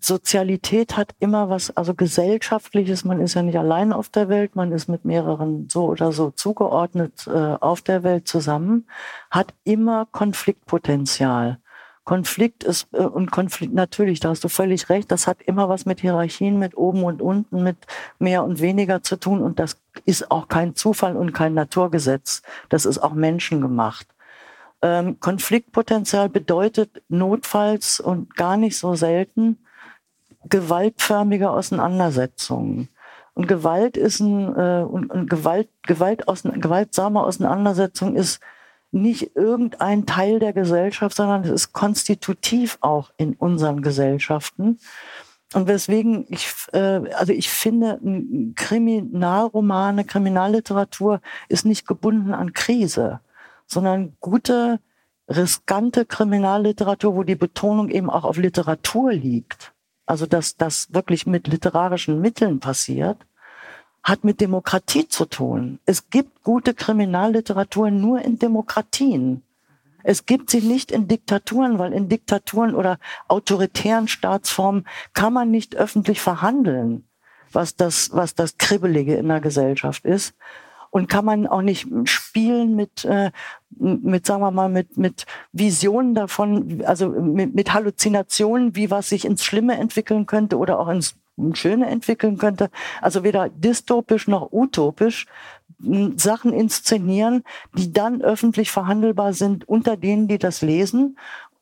Sozialität hat immer was, also gesellschaftliches, man ist ja nicht allein auf der Welt, man ist mit mehreren so oder so zugeordnet äh, auf der Welt zusammen, hat immer Konfliktpotenzial. Konflikt ist, äh, und Konflikt, natürlich, da hast du völlig recht, das hat immer was mit Hierarchien, mit oben und unten, mit mehr und weniger zu tun. Und das ist auch kein Zufall und kein Naturgesetz. Das ist auch menschengemacht. Ähm, Konfliktpotenzial bedeutet notfalls und gar nicht so selten gewaltförmige Auseinandersetzungen. Und Gewalt ist ein, äh, und, und Gewalt, Gewalt aus, gewaltsame Auseinandersetzung ist nicht irgendein Teil der Gesellschaft, sondern es ist konstitutiv auch in unseren Gesellschaften. Und weswegen ich, äh, also ich finde, Kriminalromane, Kriminalliteratur ist nicht gebunden an Krise, sondern gute, riskante Kriminalliteratur, wo die Betonung eben auch auf Literatur liegt. Also dass das wirklich mit literarischen Mitteln passiert hat mit Demokratie zu tun. Es gibt gute Kriminalliteratur nur in Demokratien. Es gibt sie nicht in Diktaturen, weil in Diktaturen oder autoritären Staatsformen kann man nicht öffentlich verhandeln, was das, was das Kribbelige in der Gesellschaft ist. Und kann man auch nicht spielen mit, äh, mit sagen wir mal, mit, mit Visionen davon, also mit, mit Halluzinationen, wie was sich ins Schlimme entwickeln könnte oder auch ins Schöne entwickeln könnte. Also weder dystopisch noch utopisch Sachen inszenieren, die dann öffentlich verhandelbar sind unter denen, die das lesen,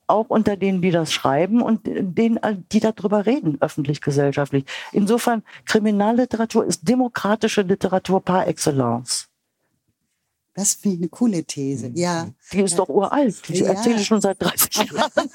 auch unter denen, die das schreiben und denen, die darüber reden, öffentlich, gesellschaftlich. Insofern, Kriminalliteratur ist demokratische Literatur par excellence. Das finde ich eine coole These. Ja. Die ist ja. doch uralt. Die ja. erzähle ich schon seit 30 Jahren.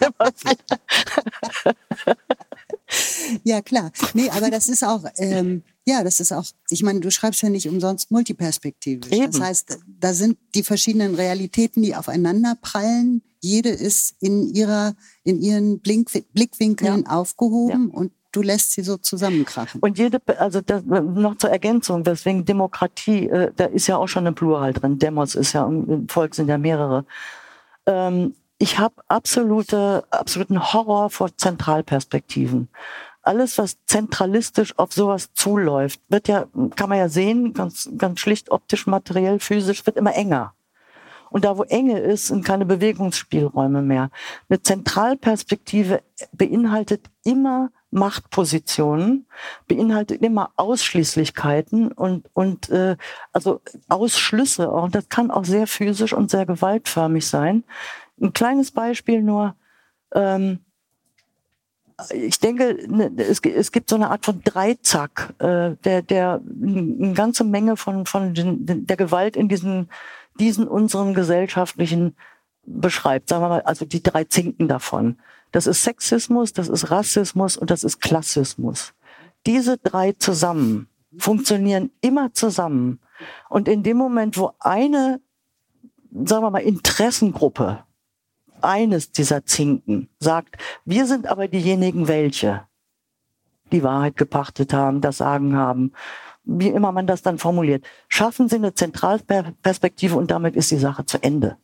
ja, klar. Nee, aber das ist auch, ähm, ja, das ist auch, ich meine, du schreibst ja nicht umsonst multiperspektivisch. Eben. Das heißt, da sind die verschiedenen Realitäten, die aufeinander prallen. Jede ist in ihrer, in ihren Blink Blickwinkeln ja. aufgehoben ja. und du lässt sie so zusammenkrachen. Und jede, also das, noch zur Ergänzung, deswegen Demokratie, äh, da ist ja auch schon ein Plural drin. Demos ist ja, im Volk sind ja mehrere. Ähm, ich habe absolute, absoluten Horror vor Zentralperspektiven. Alles, was zentralistisch auf sowas zuläuft, wird ja, kann man ja sehen, ganz, ganz schlicht optisch, materiell, physisch, wird immer enger. Und da, wo Enge ist, sind keine Bewegungsspielräume mehr. Eine Zentralperspektive beinhaltet immer Machtpositionen, beinhaltet immer Ausschließlichkeiten und, und äh, also Ausschlüsse. Und das kann auch sehr physisch und sehr gewaltförmig sein. Ein kleines Beispiel nur. Ähm, ich denke, ne, es, gibt so eine Art von Dreizack, äh, der, der eine ganze Menge von, von der Gewalt in diesen, diesen unseren gesellschaftlichen beschreibt. Sagen wir mal, also die drei Zinken davon. Das ist Sexismus, das ist Rassismus und das ist Klassismus. Diese drei zusammen funktionieren immer zusammen. Und in dem Moment, wo eine, sagen wir mal, Interessengruppe eines dieser Zinken sagt, wir sind aber diejenigen, welche die Wahrheit gepachtet haben, das Sagen haben, wie immer man das dann formuliert. Schaffen Sie eine Zentralperspektive und damit ist die Sache zu Ende.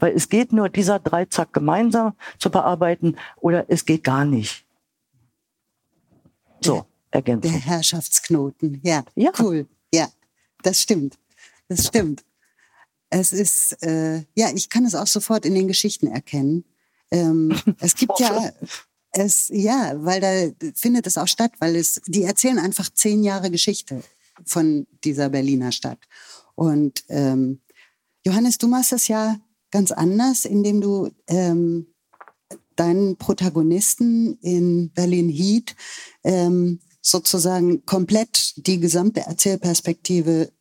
Weil es geht nur dieser Dreizack gemeinsam zu bearbeiten oder es geht gar nicht. So, Ergänzung. Der Herrschaftsknoten, ja, ja. cool. Ja, das stimmt. Das stimmt. Es ist, äh, ja, ich kann es auch sofort in den Geschichten erkennen. Ähm, es gibt ja, es, ja, weil da findet es auch statt, weil es, die erzählen einfach zehn Jahre Geschichte von dieser Berliner Stadt. Und ähm, Johannes, du machst das ja ganz anders, indem du ähm, deinen Protagonisten in Berlin Heat ähm, sozusagen komplett die gesamte Erzählperspektive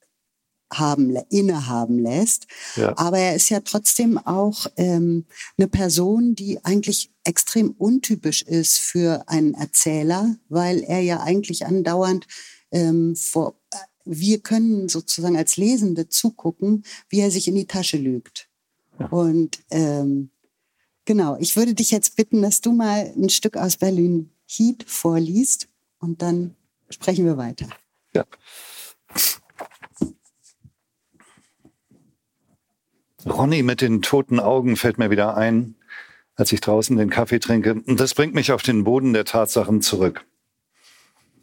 haben, innehaben lässt. Ja. Aber er ist ja trotzdem auch ähm, eine Person, die eigentlich extrem untypisch ist für einen Erzähler, weil er ja eigentlich andauernd ähm, vor, äh, wir können sozusagen als Lesende zugucken, wie er sich in die Tasche lügt. Ja. Und ähm, genau, ich würde dich jetzt bitten, dass du mal ein Stück aus Berlin Heat vorliest und dann sprechen wir weiter. Ja. Ronny mit den toten Augen fällt mir wieder ein, als ich draußen den Kaffee trinke. Und das bringt mich auf den Boden der Tatsachen zurück.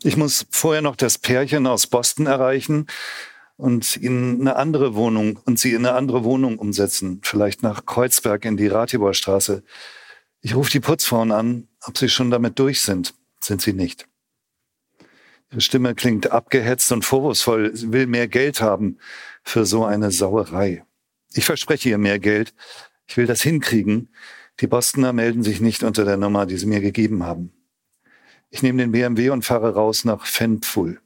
Ich muss vorher noch das Pärchen aus Boston erreichen und ihnen eine andere Wohnung und sie in eine andere Wohnung umsetzen. Vielleicht nach Kreuzberg in die Ratiborstraße. Ich rufe die Putzfrauen an, ob sie schon damit durch sind. Sind sie nicht. Ihre Stimme klingt abgehetzt und vorwurfsvoll. Sie will mehr Geld haben für so eine Sauerei. Ich verspreche ihr mehr Geld. Ich will das hinkriegen. Die Bostoner melden sich nicht unter der Nummer, die sie mir gegeben haben. Ich nehme den BMW und fahre raus nach Fenpful.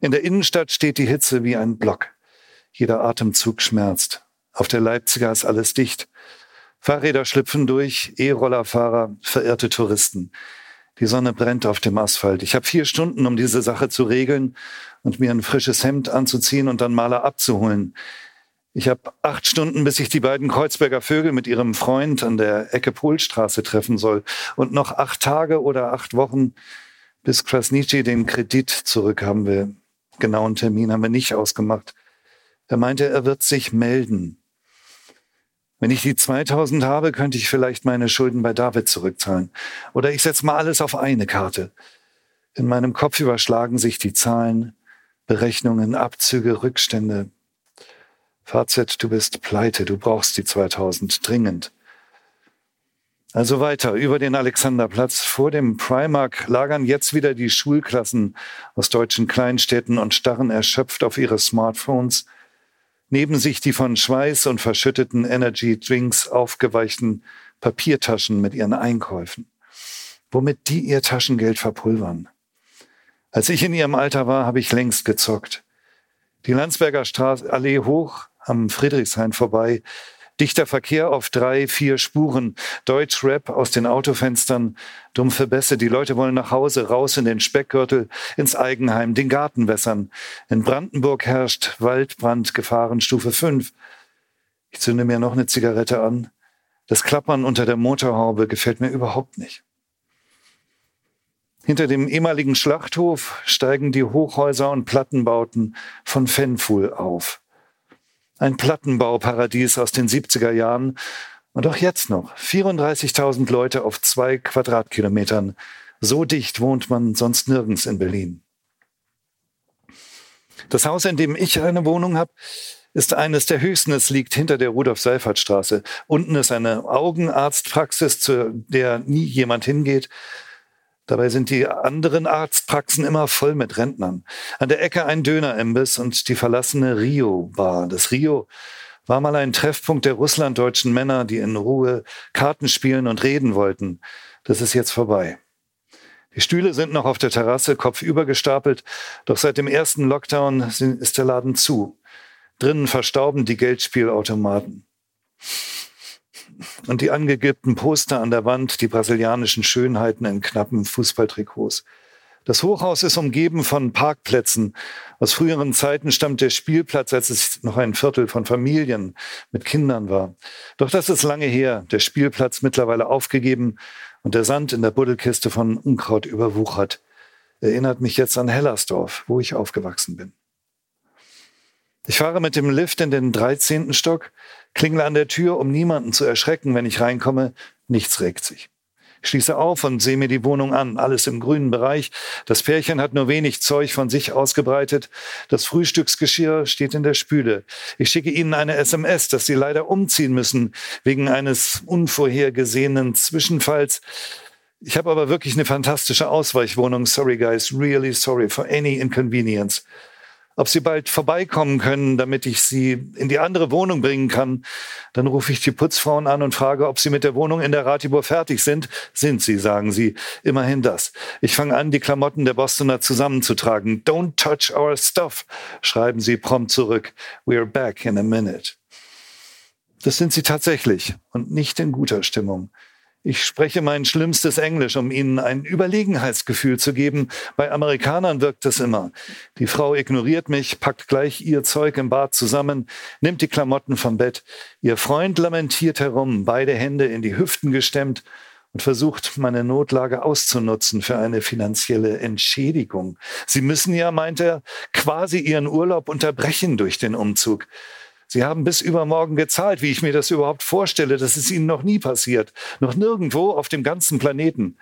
In der Innenstadt steht die Hitze wie ein Block. Jeder Atemzug schmerzt. Auf der Leipziger ist alles dicht. Fahrräder schlüpfen durch, E-Rollerfahrer, verirrte Touristen. Die Sonne brennt auf dem Asphalt. Ich habe vier Stunden, um diese Sache zu regeln und mir ein frisches Hemd anzuziehen und dann Maler abzuholen. Ich habe acht Stunden, bis ich die beiden Kreuzberger Vögel mit ihrem Freund an der Ecke Polstraße treffen soll. Und noch acht Tage oder acht Wochen, bis Krasnitschi den Kredit zurückhaben will. Genauen Termin haben wir nicht ausgemacht. Er meinte, er wird sich melden. Wenn ich die 2000 habe, könnte ich vielleicht meine Schulden bei David zurückzahlen. Oder ich setze mal alles auf eine Karte. In meinem Kopf überschlagen sich die Zahlen, Berechnungen, Abzüge, Rückstände, Fazit, du bist pleite, du brauchst die 2000 dringend. Also weiter über den Alexanderplatz. Vor dem Primark lagern jetzt wieder die Schulklassen aus deutschen Kleinstädten und starren erschöpft auf ihre Smartphones. Neben sich die von Schweiß und verschütteten Energy Drinks aufgeweichten Papiertaschen mit ihren Einkäufen. Womit die ihr Taschengeld verpulvern. Als ich in ihrem Alter war, habe ich längst gezockt. Die Landsberger Straße, Allee hoch, am Friedrichshain vorbei. Dichter Verkehr auf drei, vier Spuren. Deutschrap aus den Autofenstern. Dumpfe Bässe. Die Leute wollen nach Hause, raus in den Speckgürtel, ins Eigenheim, den Garten wässern. In Brandenburg herrscht Waldbrand, Gefahrenstufe 5. Ich zünde mir noch eine Zigarette an. Das Klappern unter der Motorhaube gefällt mir überhaupt nicht. Hinter dem ehemaligen Schlachthof steigen die Hochhäuser und Plattenbauten von Fenful auf ein Plattenbauparadies aus den 70er Jahren und auch jetzt noch 34.000 Leute auf zwei Quadratkilometern. So dicht wohnt man sonst nirgends in Berlin. Das Haus, in dem ich eine Wohnung habe, ist eines der höchsten. Es liegt hinter der Rudolf-Seifert-Straße. Unten ist eine Augenarztpraxis, zu der nie jemand hingeht. Dabei sind die anderen Arztpraxen immer voll mit Rentnern. An der Ecke ein Dönerimbiss und die verlassene Rio-Bar. Das Rio war mal ein Treffpunkt der russlanddeutschen Männer, die in Ruhe Karten spielen und reden wollten. Das ist jetzt vorbei. Die Stühle sind noch auf der Terrasse kopfüber gestapelt, doch seit dem ersten Lockdown ist der Laden zu. Drinnen verstauben die Geldspielautomaten und die angegibten Poster an der Wand, die brasilianischen Schönheiten in knappen Fußballtrikots. Das Hochhaus ist umgeben von Parkplätzen. Aus früheren Zeiten stammt der Spielplatz, als es noch ein Viertel von Familien mit Kindern war. Doch das ist lange her, der Spielplatz mittlerweile aufgegeben und der Sand in der Buddelkiste von Unkraut überwuchert. Erinnert mich jetzt an Hellersdorf, wo ich aufgewachsen bin. Ich fahre mit dem Lift in den 13. Stock, klingle an der Tür, um niemanden zu erschrecken, wenn ich reinkomme. Nichts regt sich schließe auf und sehe mir die Wohnung an. Alles im grünen Bereich. Das Pärchen hat nur wenig Zeug von sich ausgebreitet. Das Frühstücksgeschirr steht in der Spüle. Ich schicke Ihnen eine SMS, dass Sie leider umziehen müssen wegen eines unvorhergesehenen Zwischenfalls. Ich habe aber wirklich eine fantastische Ausweichwohnung. Sorry, guys. Really sorry for any inconvenience ob sie bald vorbeikommen können, damit ich sie in die andere Wohnung bringen kann. Dann rufe ich die Putzfrauen an und frage, ob sie mit der Wohnung in der Ratibor fertig sind. Sind sie, sagen sie. Immerhin das. Ich fange an, die Klamotten der Bostoner zusammenzutragen. Don't touch our stuff, schreiben sie prompt zurück. We're back in a minute. Das sind sie tatsächlich und nicht in guter Stimmung. Ich spreche mein schlimmstes Englisch, um ihnen ein Überlegenheitsgefühl zu geben. Bei Amerikanern wirkt es immer. Die Frau ignoriert mich, packt gleich ihr Zeug im Bad zusammen, nimmt die Klamotten vom Bett. Ihr Freund lamentiert herum, beide Hände in die Hüften gestemmt und versucht, meine Notlage auszunutzen für eine finanzielle Entschädigung. Sie müssen ja, meint er, quasi ihren Urlaub unterbrechen durch den Umzug. Sie haben bis übermorgen gezahlt, wie ich mir das überhaupt vorstelle. Das ist Ihnen noch nie passiert. Noch nirgendwo auf dem ganzen Planeten.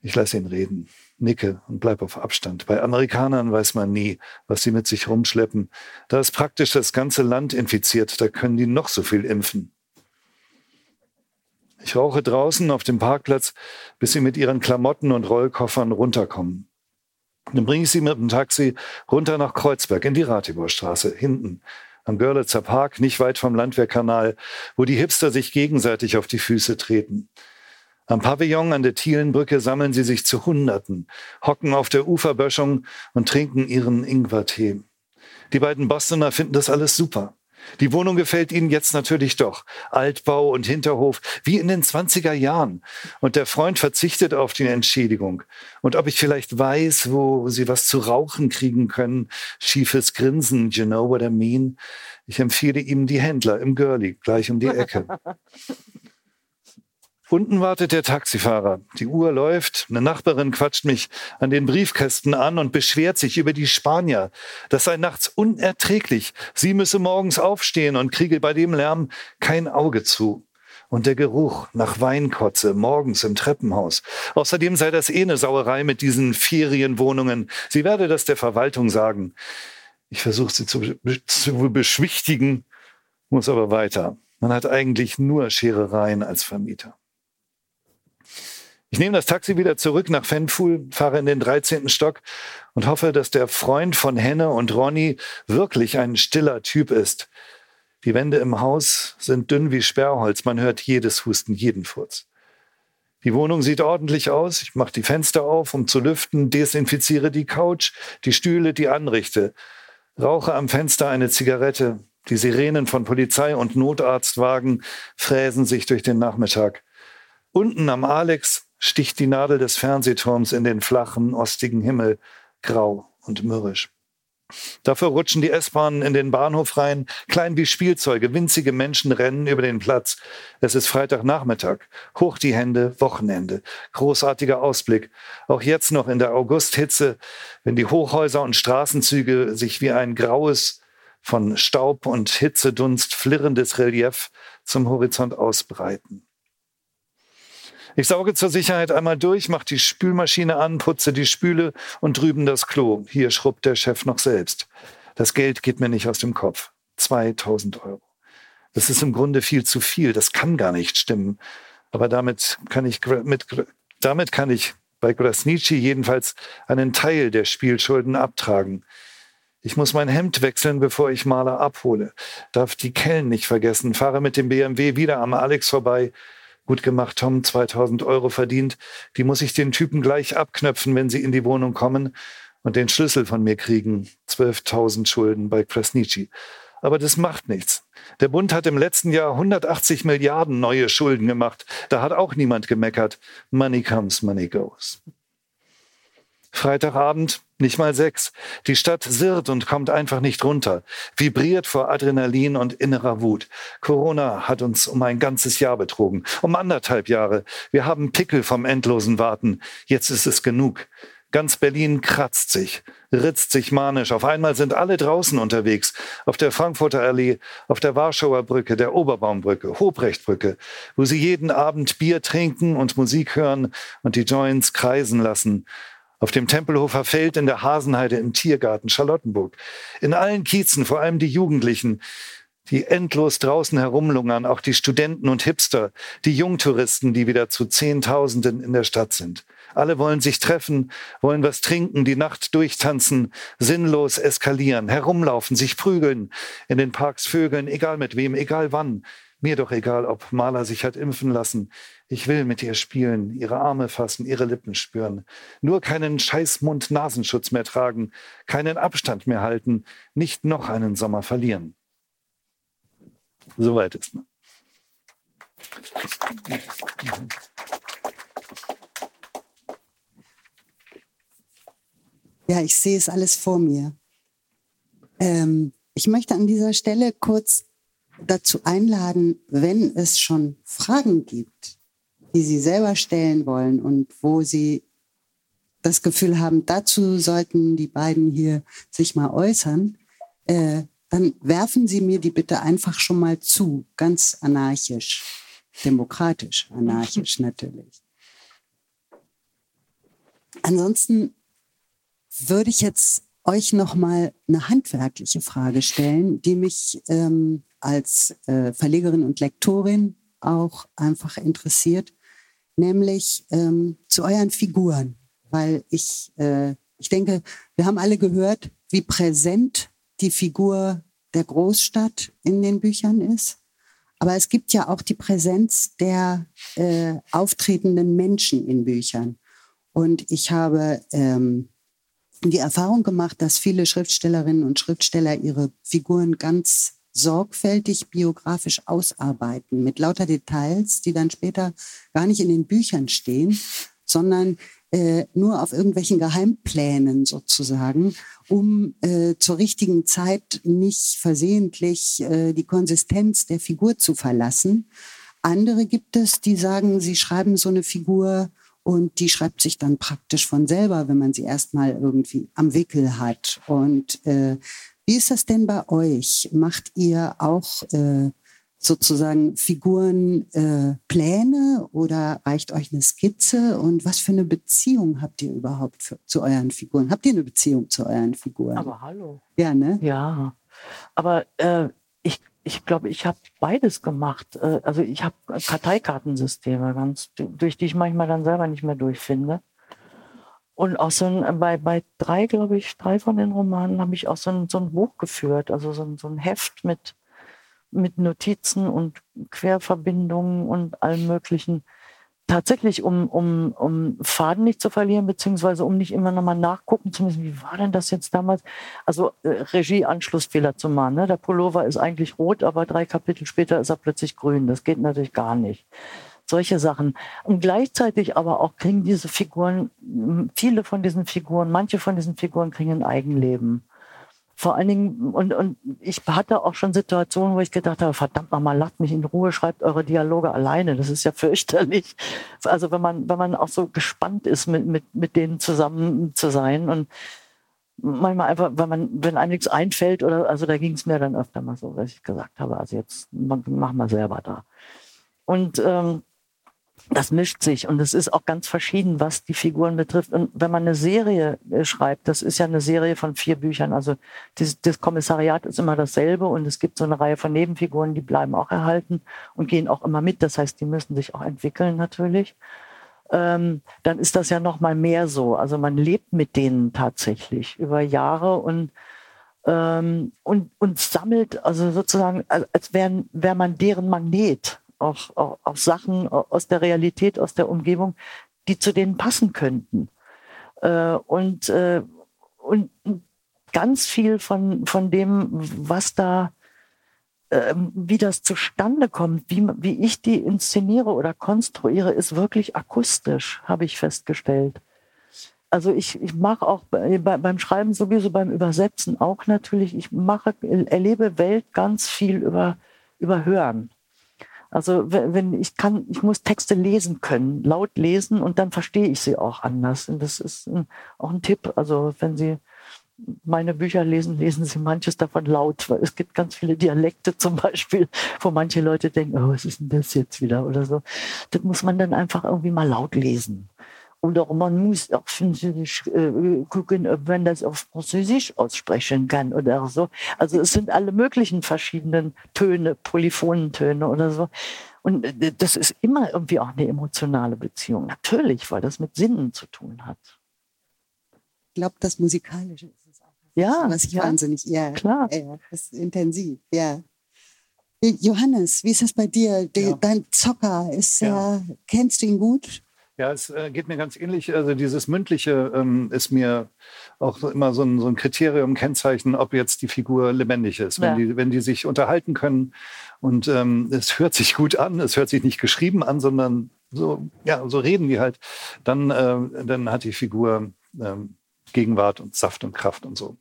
Ich lasse ihn reden, nicke und bleib auf Abstand. Bei Amerikanern weiß man nie, was sie mit sich rumschleppen. Da ist praktisch das ganze Land infiziert. Da können die noch so viel impfen. Ich rauche draußen auf dem Parkplatz, bis sie mit ihren Klamotten und Rollkoffern runterkommen. Dann bringe ich sie mit dem Taxi runter nach Kreuzberg in die Ratiborstraße, hinten am Görlitzer Park, nicht weit vom Landwehrkanal, wo die Hipster sich gegenseitig auf die Füße treten. Am Pavillon an der Thielenbrücke sammeln sie sich zu Hunderten, hocken auf der Uferböschung und trinken ihren Ingwertee. Die beiden Bostoner finden das alles super. Die Wohnung gefällt ihnen jetzt natürlich doch. Altbau und Hinterhof, wie in den 20er Jahren. Und der Freund verzichtet auf die Entschädigung. Und ob ich vielleicht weiß, wo sie was zu rauchen kriegen können, schiefes Grinsen, you know what I mean? Ich empfehle ihm die Händler im Girlie, gleich um die Ecke. Unten wartet der Taxifahrer. Die Uhr läuft. Eine Nachbarin quatscht mich an den Briefkästen an und beschwert sich über die Spanier. Das sei nachts unerträglich. Sie müsse morgens aufstehen und kriege bei dem Lärm kein Auge zu. Und der Geruch nach Weinkotze morgens im Treppenhaus. Außerdem sei das eh eine Sauerei mit diesen Ferienwohnungen. Sie werde das der Verwaltung sagen. Ich versuche sie zu, zu beschwichtigen, muss aber weiter. Man hat eigentlich nur Scherereien als Vermieter. Ich nehme das Taxi wieder zurück nach Fenfuhl, fahre in den 13. Stock und hoffe, dass der Freund von Henne und Ronny wirklich ein stiller Typ ist. Die Wände im Haus sind dünn wie Sperrholz, man hört jedes Husten, jeden Furz. Die Wohnung sieht ordentlich aus. Ich mache die Fenster auf, um zu lüften, desinfiziere die Couch, die Stühle, die Anrichte, rauche am Fenster eine Zigarette. Die Sirenen von Polizei und Notarztwagen fräsen sich durch den Nachmittag. Unten am Alex sticht die Nadel des Fernsehturms in den flachen, ostigen Himmel, grau und mürrisch. Dafür rutschen die S-Bahnen in den Bahnhof rein, klein wie Spielzeuge, winzige Menschen rennen über den Platz. Es ist Freitagnachmittag, hoch die Hände, Wochenende, großartiger Ausblick. Auch jetzt noch in der Augusthitze, wenn die Hochhäuser und Straßenzüge sich wie ein graues, von Staub und Hitzedunst flirrendes Relief zum Horizont ausbreiten. Ich sauge zur Sicherheit einmal durch, mache die Spülmaschine an, putze die Spüle und drüben das Klo. Hier schrubbt der Chef noch selbst. Das Geld geht mir nicht aus dem Kopf. 2000 Euro. Das ist im Grunde viel zu viel. Das kann gar nicht stimmen. Aber damit kann ich mit, damit kann ich bei Grasnici jedenfalls einen Teil der Spielschulden abtragen. Ich muss mein Hemd wechseln, bevor ich Maler abhole. Darf die Kellen nicht vergessen. Fahre mit dem BMW wieder am Alex vorbei Gut gemacht, Tom, 2000 Euro verdient. Die muss ich den Typen gleich abknöpfen, wenn sie in die Wohnung kommen und den Schlüssel von mir kriegen. 12.000 Schulden bei Krasnici. Aber das macht nichts. Der Bund hat im letzten Jahr 180 Milliarden neue Schulden gemacht. Da hat auch niemand gemeckert. Money comes, money goes. Freitagabend, nicht mal sechs. Die Stadt sirrt und kommt einfach nicht runter, vibriert vor Adrenalin und innerer Wut. Corona hat uns um ein ganzes Jahr betrogen, um anderthalb Jahre. Wir haben Pickel vom endlosen Warten. Jetzt ist es genug. Ganz Berlin kratzt sich, ritzt sich manisch. Auf einmal sind alle draußen unterwegs. Auf der Frankfurter Allee, auf der Warschauer Brücke, der Oberbaumbrücke, Hobrechtbrücke, wo sie jeden Abend Bier trinken und Musik hören und die Joints kreisen lassen. Auf dem Tempelhofer Feld in der Hasenheide im Tiergarten Charlottenburg. In allen Kiezen, vor allem die Jugendlichen, die endlos draußen herumlungern, auch die Studenten und Hipster, die Jungtouristen, die wieder zu Zehntausenden in der Stadt sind. Alle wollen sich treffen, wollen was trinken, die Nacht durchtanzen, sinnlos eskalieren, herumlaufen, sich prügeln, in den Parks vögeln, egal mit wem, egal wann. Mir doch egal, ob Maler sich hat impfen lassen. Ich will mit ihr spielen, ihre Arme fassen, ihre Lippen spüren. Nur keinen scheiß Mund-Nasenschutz mehr tragen, keinen Abstand mehr halten, nicht noch einen Sommer verlieren. Soweit ist man. Ja, ich sehe es alles vor mir. Ähm, ich möchte an dieser Stelle kurz dazu einladen, wenn es schon Fragen gibt, die Sie selber stellen wollen und wo Sie das Gefühl haben, dazu sollten die beiden hier sich mal äußern, äh, dann werfen Sie mir die bitte einfach schon mal zu, ganz anarchisch, demokratisch, anarchisch natürlich. Ansonsten würde ich jetzt euch noch mal eine handwerkliche Frage stellen, die mich ähm, als äh, Verlegerin und Lektorin auch einfach interessiert, nämlich ähm, zu euren Figuren, weil ich äh, ich denke, wir haben alle gehört, wie präsent die Figur der Großstadt in den Büchern ist. Aber es gibt ja auch die Präsenz der äh, auftretenden Menschen in Büchern. Und ich habe ähm, die Erfahrung gemacht, dass viele Schriftstellerinnen und Schriftsteller ihre Figuren ganz sorgfältig biografisch ausarbeiten, mit lauter Details, die dann später gar nicht in den Büchern stehen, sondern äh, nur auf irgendwelchen Geheimplänen sozusagen, um äh, zur richtigen Zeit nicht versehentlich äh, die Konsistenz der Figur zu verlassen. Andere gibt es, die sagen, sie schreiben so eine Figur und die schreibt sich dann praktisch von selber, wenn man sie erstmal irgendwie am Wickel hat. Und äh, wie ist das denn bei euch? Macht ihr auch äh, sozusagen Figurenpläne äh, oder reicht euch eine Skizze? Und was für eine Beziehung habt ihr überhaupt für, zu euren Figuren? Habt ihr eine Beziehung zu euren Figuren? Aber hallo. Ja, ne? Ja. Aber äh, ich ich glaube, ich habe beides gemacht. Äh, also ich habe Karteikartensysteme, ganz, durch die ich manchmal dann selber nicht mehr durchfinde. Und auch so ein, bei, bei drei, glaube ich, drei von den Romanen habe ich auch so ein, so ein Buch geführt, also so ein, so ein Heft mit, mit Notizen und Querverbindungen und allem Möglichen tatsächlich, um, um, um Faden nicht zu verlieren, beziehungsweise um nicht immer nochmal nachgucken zu müssen, wie war denn das jetzt damals? Also äh, Regie-Anschlussfehler zu machen. Ne? Der Pullover ist eigentlich rot, aber drei Kapitel später ist er plötzlich grün. Das geht natürlich gar nicht. Solche Sachen. Und gleichzeitig aber auch kriegen diese Figuren, viele von diesen Figuren, manche von diesen Figuren kriegen ein Eigenleben vor allen Dingen, und, und ich hatte auch schon Situationen, wo ich gedacht habe, verdammt nochmal, lasst mich in Ruhe, schreibt eure Dialoge alleine. Das ist ja fürchterlich. Also wenn man, wenn man auch so gespannt ist, mit, mit, mit denen zusammen zu sein und manchmal einfach, wenn man, wenn einem nichts einfällt oder, also da ging es mir dann öfter mal so, dass ich gesagt habe, also jetzt mach mal selber da. Und ähm, das mischt sich und es ist auch ganz verschieden, was die Figuren betrifft. Und wenn man eine Serie äh, schreibt, das ist ja eine Serie von vier Büchern, also das, das, Kommissariat ist immer dasselbe und es gibt so eine Reihe von Nebenfiguren, die bleiben auch erhalten und gehen auch immer mit. Das heißt, die müssen sich auch entwickeln natürlich. Ähm, dann ist das ja noch mal mehr so. Also man lebt mit denen tatsächlich über Jahre und ähm, und, und sammelt also sozusagen, als wäre wär man deren Magnet auch, auch, auch Sachen aus der Realität, aus der Umgebung, die zu denen passen könnten. Äh, und, äh, und ganz viel von, von dem, was da, äh, wie das zustande kommt, wie, wie ich die inszeniere oder konstruiere, ist wirklich akustisch, habe ich festgestellt. also ich, ich mache auch bei, beim Schreiben sowieso, beim Übersetzen auch natürlich, ich mache, erlebe Welt ganz viel über, über Hören. Also wenn ich kann, ich muss Texte lesen können, laut lesen und dann verstehe ich sie auch anders. Und das ist ein, auch ein Tipp. Also wenn Sie meine Bücher lesen, lesen Sie manches davon laut, weil es gibt ganz viele Dialekte zum Beispiel, wo manche Leute denken, oh, was ist denn das jetzt wieder oder so. Das muss man dann einfach irgendwie mal laut lesen. Oder man muss auch Französisch äh, gucken, ob man das auf Französisch aussprechen kann oder so. Also es sind alle möglichen verschiedenen Töne, Polyphonentöne oder so. Und äh, das ist immer irgendwie auch eine emotionale Beziehung. Natürlich, weil das mit Sinnen zu tun hat. Ich glaube, das Musikalische ist es auch. Ja. Was ich ja, wahnsinnig, ja. Klar. Ja, das ist intensiv, ja. Johannes, wie ist das bei dir? Ja. Dein Zocker ist Ja. ja, kennst du ihn gut? Ja, es äh, geht mir ganz ähnlich. Also dieses Mündliche ähm, ist mir auch immer so ein, so ein Kriterium, Kennzeichen, ob jetzt die Figur lebendig ist. Wenn, Ja. die, wenn die sich unterhalten können und ähm, es hört sich gut an, es hört sich nicht geschrieben an, sondern so, ja, so reden die halt, dann, äh, dann hat die Figur ähm, Gegenwart und Saft und Kraft und so.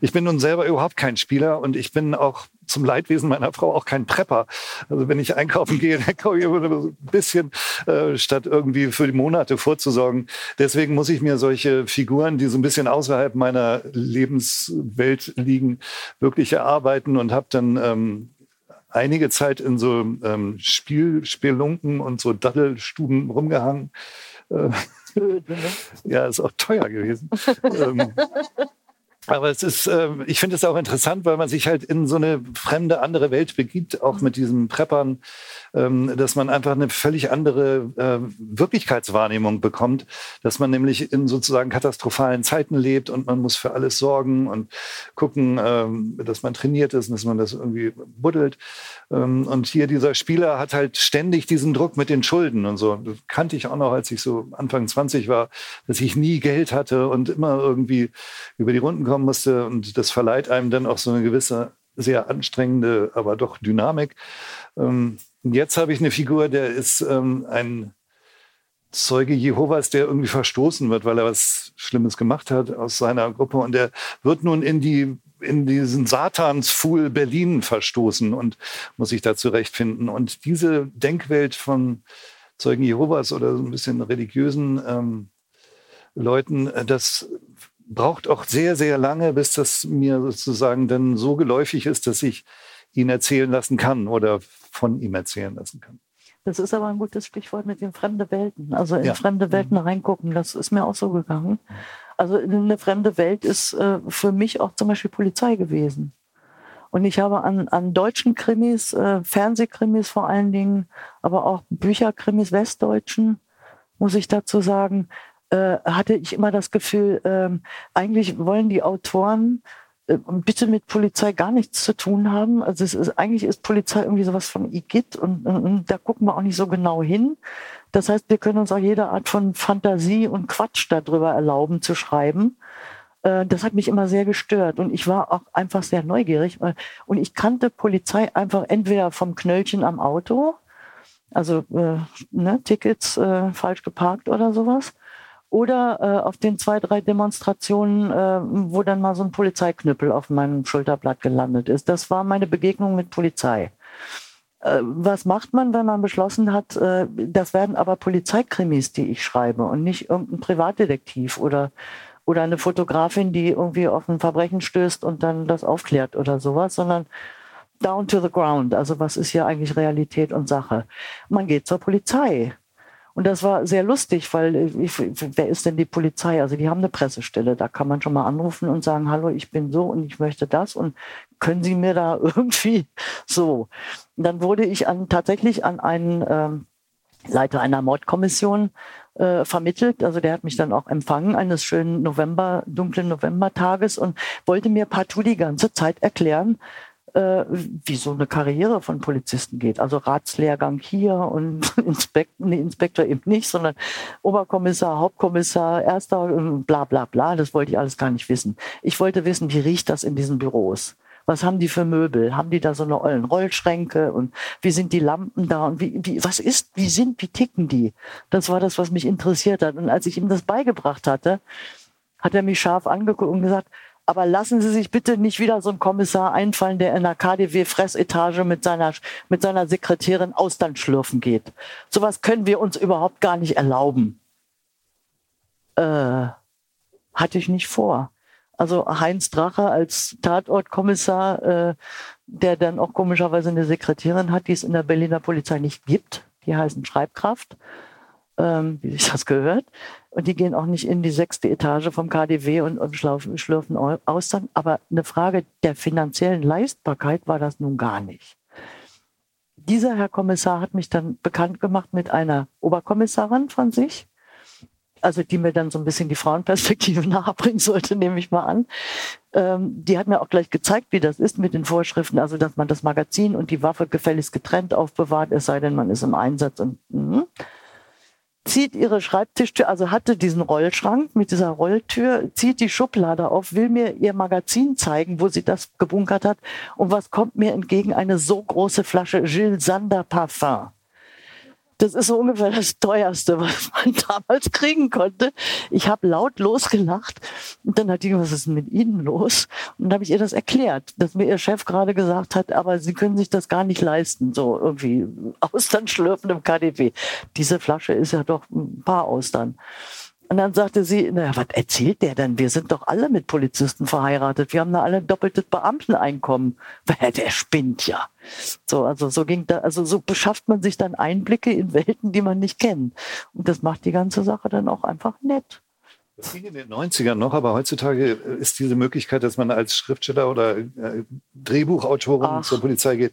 Ich bin nun selber überhaupt kein Spieler und ich bin auch zum Leidwesen meiner Frau auch kein Prepper. Also wenn ich einkaufen gehe, dann kaufe ich immer ein bisschen, äh, statt irgendwie für die Monate vorzusorgen. Deswegen muss ich mir solche Figuren, die so ein bisschen außerhalb meiner Lebenswelt liegen, wirklich erarbeiten und habe dann ähm, einige Zeit in so ähm, Spiel, Spielunken und so Daddelstuben rumgehangen. Äh, ne? ja, ist auch teuer gewesen. ähm, aber es ist, äh, ich finde es auch interessant, weil man sich halt in so eine fremde, andere Welt begibt, auch mit diesen Preppern, ähm, dass man einfach eine völlig andere äh, Wirklichkeitswahrnehmung bekommt, dass man nämlich in sozusagen katastrophalen Zeiten lebt und man muss für alles sorgen und gucken, ähm, dass man trainiert ist und dass man das irgendwie buddelt. Ähm, und hier dieser Spieler hat halt ständig diesen Druck mit den Schulden und so. Das kannte ich auch noch, als ich so Anfang 20 war, dass ich nie Geld hatte und immer irgendwie über die Runden kommen musste. Und das verleiht einem dann auch so eine gewisse, sehr anstrengende, aber doch Dynamik. Ähm, jetzt habe ich eine Figur, der ist ähm, ein Zeuge Jehovas, der irgendwie verstoßen wird, weil er was Schlimmes gemacht hat aus seiner Gruppe. Und der wird nun in die in diesen Satansfuhl Berlin verstoßen und muss sich da zurechtfinden. Und diese Denkwelt von Zeugen Jehovas oder so ein bisschen religiösen ähm, Leuten, äh, das braucht auch sehr, sehr lange, bis das mir sozusagen dann so geläufig ist, dass ich ihn erzählen lassen kann oder von ihm erzählen lassen kann. Das ist aber ein gutes Stichwort mit den fremden Welten. Also in Ja. fremde Welten reingucken, das ist mir auch so gegangen. Also eine fremde Welt ist äh, für mich auch zum Beispiel Polizei gewesen. Und ich habe an, an deutschen Krimis, äh, Fernsehkrimis vor allen Dingen, aber auch Bücherkrimis, Westdeutschen, muss ich dazu sagen, äh, hatte ich immer das Gefühl, ähm, eigentlich wollen die Autoren äh, bitte mit Polizei gar nichts zu tun haben. Also es ist, eigentlich ist Polizei irgendwie sowas von Igitt und, und, und da gucken wir auch nicht so genau hin. Das heißt, wir können uns auch jede Art von Fantasie und Quatsch darüber erlauben zu schreiben. Äh, Das hat mich immer sehr gestört und ich war auch einfach sehr neugierig. Und ich kannte Polizei einfach entweder vom Knöllchen am Auto, also äh, ne, Tickets äh, falsch geparkt oder sowas, oder äh, auf den zwei, drei Demonstrationen, äh, wo dann mal so ein Polizeiknüppel auf meinem Schulterblatt gelandet ist. Das war meine Begegnung mit Polizei. Äh, was macht man, wenn man beschlossen hat, äh, das werden aber Polizeikrimis, die ich schreibe und nicht irgendein Privatdetektiv oder, oder eine Fotografin, die irgendwie auf ein Verbrechen stößt und dann das aufklärt oder sowas, sondern down to the ground. Also was ist hier eigentlich Realität und Sache? Man geht zur Polizei. Und das war sehr lustig, weil äh, ich, wer ist denn die Polizei? Also die haben eine Pressestelle, da kann man schon mal anrufen und sagen, hallo, ich bin so und ich möchte das und können Sie mir da irgendwie so. Und dann wurde ich an, tatsächlich an einen ähm, Leiter einer Mordkommission äh, vermittelt. Also der hat mich dann auch empfangen eines schönen November, dunklen Novembertages und wollte mir partout die ganze Zeit erklären, wie so eine Karriere von Polizisten geht. Also Ratslehrgang hier und Inspektor, nee, Inspektor eben nicht, sondern Oberkommissar, Hauptkommissar, Erster, äh, bla bla bla. Das wollte ich alles gar nicht wissen. Ich wollte wissen, wie riecht das in diesen Büros? Was haben die für Möbel? Haben die da so eine ollen Rollschränke? Und wie sind die Lampen da? Und wie, wie, was ist, wie sind, wie ticken die? Das war das, was mich interessiert hat. Und als ich ihm das beigebracht hatte, hat er mich scharf angeguckt und gesagt, aber lassen Sie sich bitte nicht wieder so einen Kommissar einfallen, der in der KDW-Fressetage mit seiner, mit seiner Sekretärin Austern schlürfen geht. Sowas können wir uns überhaupt gar nicht erlauben. Äh, hatte ich nicht vor. Also Heinz Drache als Tatortkommissar, äh, der dann auch komischerweise eine Sekretärin hat, die es in der Berliner Polizei nicht gibt. Die heißen Schreibkraft, ähm, wie sich das gehört. Und die gehen auch nicht in die sechste Etage vom KDW und, und schlürfen, schlürfen Austern. Aber eine Frage der finanziellen Leistbarkeit war das nun gar nicht. Dieser Herr Kommissar hat mich dann bekannt gemacht mit einer Oberkommissarin von sich, also die mir dann so ein bisschen die Frauenperspektive nahebringen sollte, nehme ich mal an. Ähm, die hat mir auch gleich gezeigt, wie das ist mit den Vorschriften, also dass man das Magazin und die Waffe gefälligst getrennt aufbewahrt, es sei denn, man ist im Einsatz und mh zieht ihre Schreibtischtür, also hatte diesen Rollschrank mit dieser Rolltür, zieht die Schublade auf, will mir ihr Magazin zeigen, wo sie das gebunkert hat. Und was kommt mir entgegen? Eine so große Flasche Gilles Sander Parfum. Das ist so ungefähr das teuerste, was man damals kriegen konnte. Ich habe laut losgelacht und dann hat die, was ist mit Ihnen los? Und dann habe ich ihr das erklärt, dass mir ihr Chef gerade gesagt hat, aber Sie können sich das gar nicht leisten, so irgendwie Austern schlürfen im KDW. Diese Flasche ist ja doch ein paar Austern. Und dann sagte sie, naja, was erzählt der denn? Wir sind doch alle mit Polizisten verheiratet. Wir haben da alle ein doppeltes Beamteneinkommen. Der spinnt ja. So, also so ging da, also so beschafft man sich dann Einblicke in Welten, die man nicht kennt. Und das macht die ganze Sache dann auch einfach nett. Das ging in den 90ern noch, aber heutzutage ist diese Möglichkeit, dass man als Schriftsteller oder äh, Drehbuchautorin Ach. zur Polizei geht,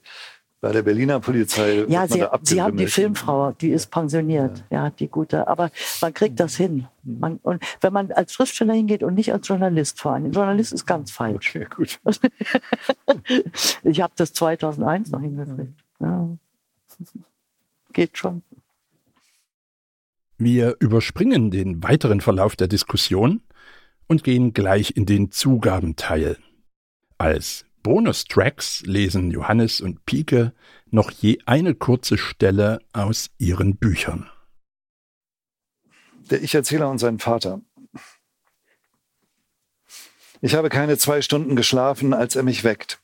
bei der Berliner Polizei. Ja, sie, sie haben die Filmfrau, die ist pensioniert, ja. ja. die gute. Aber man kriegt das hin. Mhm. Man, und wenn man als Schriftsteller hingeht und nicht als Journalist vor allem. Journalist ist ganz falsch. Okay, gut. ich habe das 2001 noch hingekriegt. Ja. Geht schon. Wir überspringen den weiteren Verlauf der Diskussion und gehen gleich in den Zugabenteil. Als Bonustracks lesen Johannes und Pike noch je eine kurze Stelle aus ihren Büchern. Der Ich-Erzähler und sein Vater. Ich habe keine zwei Stunden geschlafen, als er mich weckt.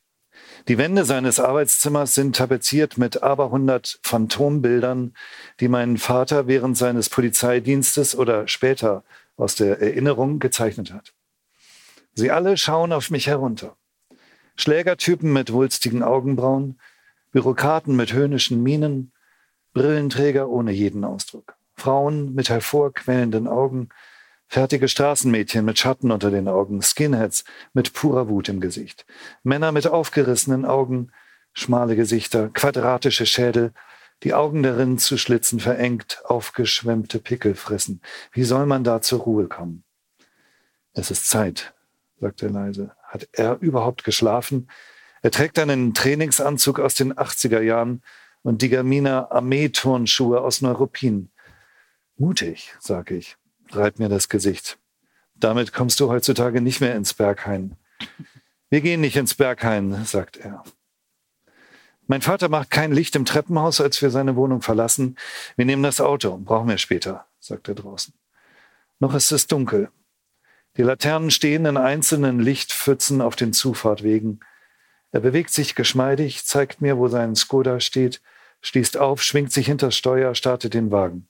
Die Wände seines Arbeitszimmers sind tapeziert mit aberhundert Phantombildern, die mein Vater während seines Polizeidienstes oder später aus der Erinnerung gezeichnet hat. Sie alle schauen auf mich herunter. Schlägertypen mit wulstigen Augenbrauen, Bürokraten mit höhnischen Mienen, Brillenträger ohne jeden Ausdruck, Frauen mit hervorquellenden Augen, fertige Straßenmädchen mit Schatten unter den Augen, Skinheads mit purer Wut im Gesicht, Männer mit aufgerissenen Augen, schmale Gesichter, quadratische Schädel, die Augen darin zu Schlitzen verengt, aufgeschwemmte Pickel fressen. Wie soll man da zur Ruhe kommen? Es ist Zeit, sagt er leise. Hat er überhaupt geschlafen? Er trägt einen Trainingsanzug aus den 80er Jahren und die Gamina Armeeturnschuhe aus Neuruppin. Mutig, sag ich, reibt mir das Gesicht. Damit kommst du heutzutage nicht mehr ins Berghain. Wir gehen nicht ins Berghain, sagt er. Mein Vater macht kein Licht im Treppenhaus, als wir seine Wohnung verlassen. Wir nehmen das Auto, brauchen wir später, sagt er draußen. Noch ist es dunkel. Die Laternen stehen in einzelnen Lichtpfützen auf den Zufahrtwegen. Er bewegt sich geschmeidig, zeigt mir, wo sein Skoda steht, schließt auf, schwingt sich hinters Steuer, startet den Wagen.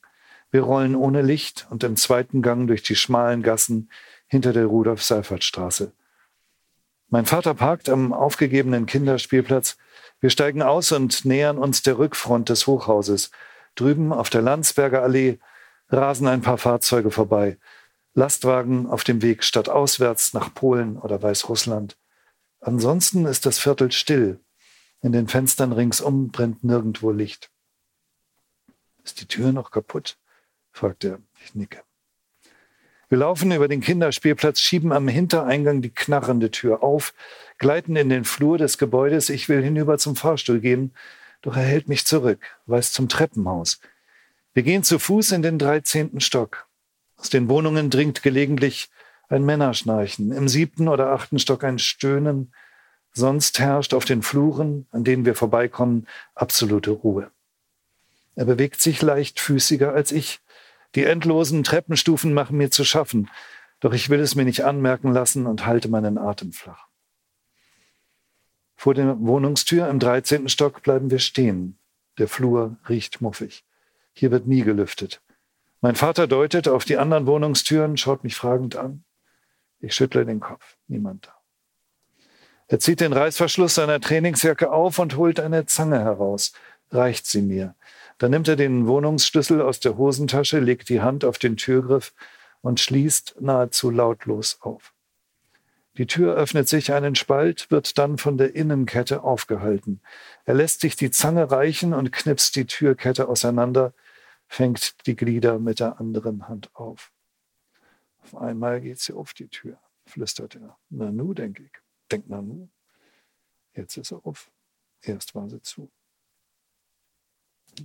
Wir rollen ohne Licht und im zweiten Gang durch die schmalen Gassen hinter der Rudolf-Seifert-Straße. Mein Vater parkt am aufgegebenen Kinderspielplatz. Wir steigen aus und nähern uns der Rückfront des Hochhauses. Drüben auf der Landsberger Allee rasen ein paar Fahrzeuge vorbei. Lastwagen auf dem Weg stadtauswärts nach Polen oder Weißrussland. Ansonsten ist das Viertel still. In den Fenstern ringsum brennt nirgendwo Licht. Ist die Tür noch kaputt? fragt er. Ich nicke. Wir laufen über den Kinderspielplatz, schieben am Hintereingang die knarrende Tür auf, gleiten in den Flur des Gebäudes. Ich will hinüber zum Fahrstuhl gehen, doch er hält mich zurück, weist zum Treppenhaus. Wir gehen zu Fuß in den dreizehnten Stock. Aus den Wohnungen dringt gelegentlich ein Männerschnarchen, im siebten oder achten Stock ein Stöhnen, Sonst herrscht auf den Fluren, an denen wir vorbeikommen, absolute Ruhe. Er bewegt sich leichtfüßiger als ich. Die endlosen Treppenstufen machen mir zu schaffen, doch ich will es mir nicht anmerken lassen und halte meinen Atem flach. Vor der Wohnungstür im 13. Stock bleiben wir stehen. Der Flur riecht muffig. Hier wird nie gelüftet. Mein Vater deutet auf die anderen Wohnungstüren, schaut mich fragend an. Ich schüttle den Kopf. Niemand da. Er zieht den Reißverschluss seiner Trainingsjacke auf und holt eine Zange heraus, reicht sie mir. Dann nimmt er den Wohnungsschlüssel aus der Hosentasche, legt die Hand auf den Türgriff und schließt nahezu lautlos auf. Die Tür öffnet sich einen Spalt, wird dann von der Innenkette aufgehalten. Er lässt sich die Zange reichen und knipst die Türkette auseinander, fängt die Glieder mit der anderen Hand auf. Auf einmal geht sie auf die Tür, flüstert er. Nanu, denke ich. Denkt Nanu. Jetzt ist er auf. Erst war sie zu.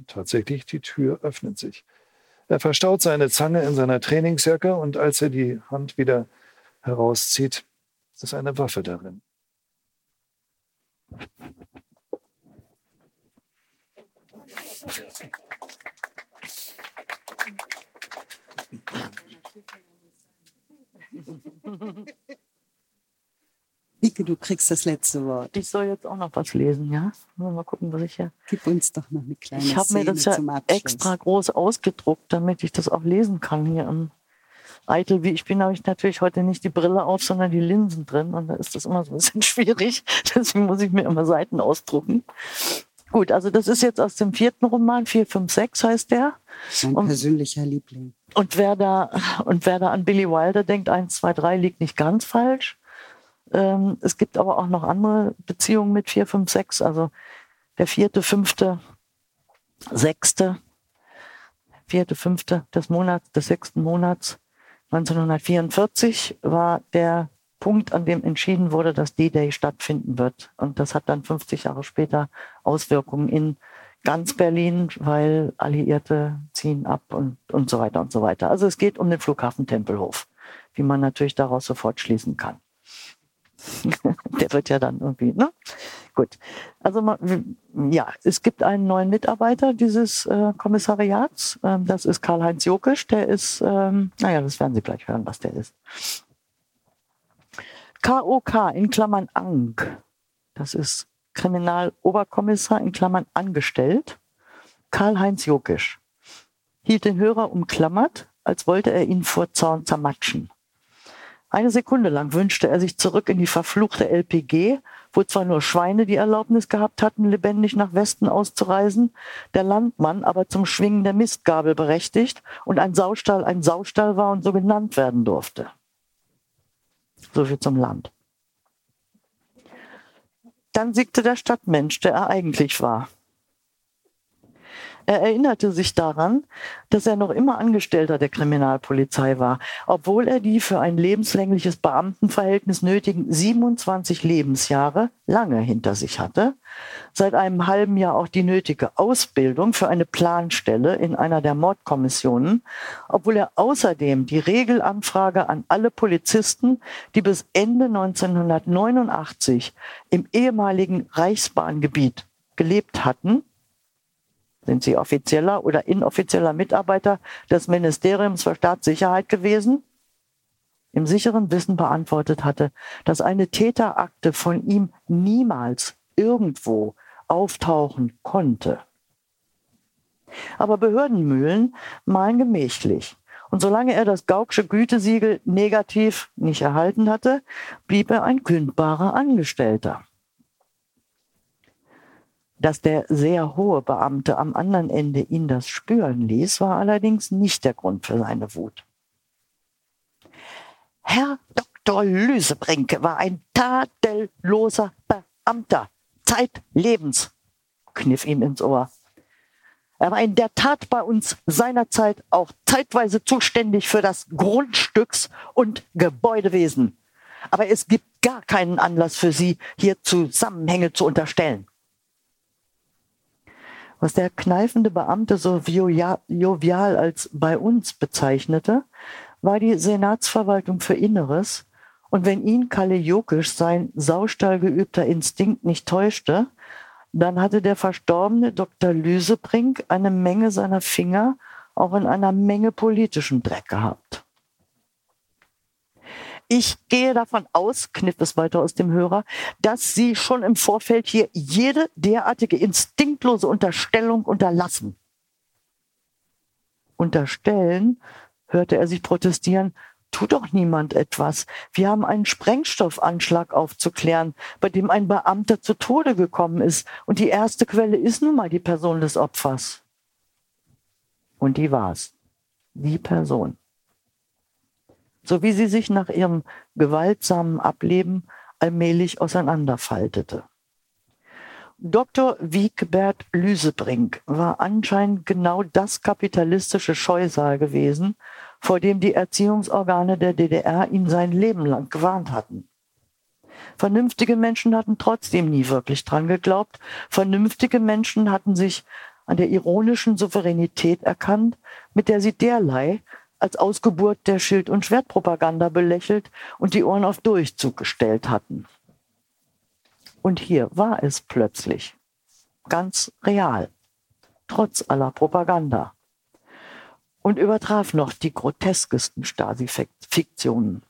Tatsächlich, die Tür öffnet sich. Er verstaut seine Zange in seiner Trainingsjacke und als er die Hand wieder herauszieht, ist eine Waffe darin. Ike, du kriegst das letzte Wort. Ich soll jetzt auch noch was lesen, ja? Mal gucken, was ich hier. Gib uns doch noch eine kleine Ich habe mir das ja extra groß ausgedruckt, damit ich das auch lesen kann hier im eitel wie ich bin, habe ich natürlich heute nicht die Brille auf, sondern die Linsen drin. Und da ist das immer so ein bisschen schwierig. Deswegen muss ich mir immer Seiten ausdrucken. Gut, also das ist jetzt aus dem vierten Roman, 456 heißt der. Mein und, persönlicher Liebling. Und wer, da, und wer da an Billy Wilder denkt, 1, 2, 3 liegt nicht ganz falsch. Ähm, es gibt aber auch noch andere Beziehungen mit 4, 5, 6. Also der vierte, fünfte, sechste, vierte, fünfte des Monats, des sechsten Monats 1944 war der Punkt, an dem entschieden wurde, dass D-Day stattfinden wird. Und das hat dann 50 Jahre später Auswirkungen in ganz Berlin, weil Alliierte ziehen ab und, und so weiter und so weiter. Also es geht um den Flughafen Tempelhof, wie man natürlich daraus sofort schließen kann. Der wird ja dann irgendwie, ne? Gut. Also ja, es gibt einen neuen Mitarbeiter dieses äh, Kommissariats. Ähm, das ist Karl-Heinz Jokisch. Der ist, ähm, naja, das werden Sie gleich hören, was der ist. KOK in Klammern Ank. Das ist Kriminaloberkommissar in Klammern angestellt. Karl-Heinz Jokisch hielt den Hörer umklammert, als wollte er ihn vor Zorn zermatschen. Eine Sekunde lang wünschte er sich zurück in die verfluchte LPG, wo zwar nur Schweine die Erlaubnis gehabt hatten, lebendig nach Westen auszureisen, der Landmann aber zum Schwingen der Mistgabel berechtigt und ein Saustall ein Saustall war und so genannt werden durfte. So viel zum Land. Dann siegte der Stadtmensch, der er eigentlich war. Er erinnerte sich daran, dass er noch immer Angestellter der Kriminalpolizei war, obwohl er die für ein lebenslängliches Beamtenverhältnis nötigen 27 Lebensjahre lange hinter sich hatte, seit einem halben Jahr auch die nötige Ausbildung für eine Planstelle in einer der Mordkommissionen, obwohl er außerdem die Regelanfrage an alle Polizisten, die bis Ende 1989 im ehemaligen Reichsbahngebiet gelebt hatten, sind Sie offizieller oder inoffizieller Mitarbeiter des Ministeriums für Staatssicherheit gewesen? Im sicheren Wissen beantwortet hatte, dass eine Täterakte von ihm niemals irgendwo auftauchen konnte. Aber Behördenmühlen malen gemächlich. Und solange er das Gaucksche Gütesiegel negativ nicht erhalten hatte, blieb er ein kündbarer Angestellter. Dass der sehr hohe Beamte am anderen Ende ihn das spüren ließ, war allerdings nicht der Grund für seine Wut. Herr Dr. Lüsebrinke war ein tadelloser Beamter, zeitlebens, kniff ihm ins Ohr. Er war in der Tat bei uns seinerzeit auch zeitweise zuständig für das Grundstücks- und Gebäudewesen. Aber es gibt gar keinen Anlass für Sie, hier Zusammenhänge zu unterstellen. Was der kneifende Beamte so jovial als bei uns bezeichnete, war die Senatsverwaltung für Inneres Und wenn ihn Kalle Jokisch sein saustall geübter Instinkt nicht täuschte, dann hatte der verstorbene Dr. Lüsebrink eine Menge seiner Finger auch in einer Menge politischen Dreck gehabt. Ich gehe davon aus, kniff es weiter aus dem Hörer, dass Sie schon im Vorfeld hier jede derartige instinktlose Unterstellung unterlassen. Unterstellen, hörte er sich protestieren, tut doch niemand etwas. Wir haben einen Sprengstoffanschlag aufzuklären, bei dem ein Beamter zu Tode gekommen ist. Und die erste Quelle ist nun mal die Person des Opfers. Und die war's. Die Person so wie sie sich nach ihrem gewaltsamen Ableben allmählich auseinanderfaltete. Dr. Wiegbert Lüsebrink war anscheinend genau das kapitalistische Scheusal gewesen, vor dem die Erziehungsorgane der DDR ihn sein Leben lang gewarnt hatten. Vernünftige Menschen hatten trotzdem nie wirklich dran geglaubt. Vernünftige Menschen hatten sich an der ironischen Souveränität erkannt, mit der sie derlei, als Ausgeburt der Schild- und Schwertpropaganda belächelt und die Ohren auf Durchzug gestellt hatten. Und hier war es plötzlich ganz real, trotz aller Propaganda. Und übertraf noch die groteskesten Stasi-Fiktionen.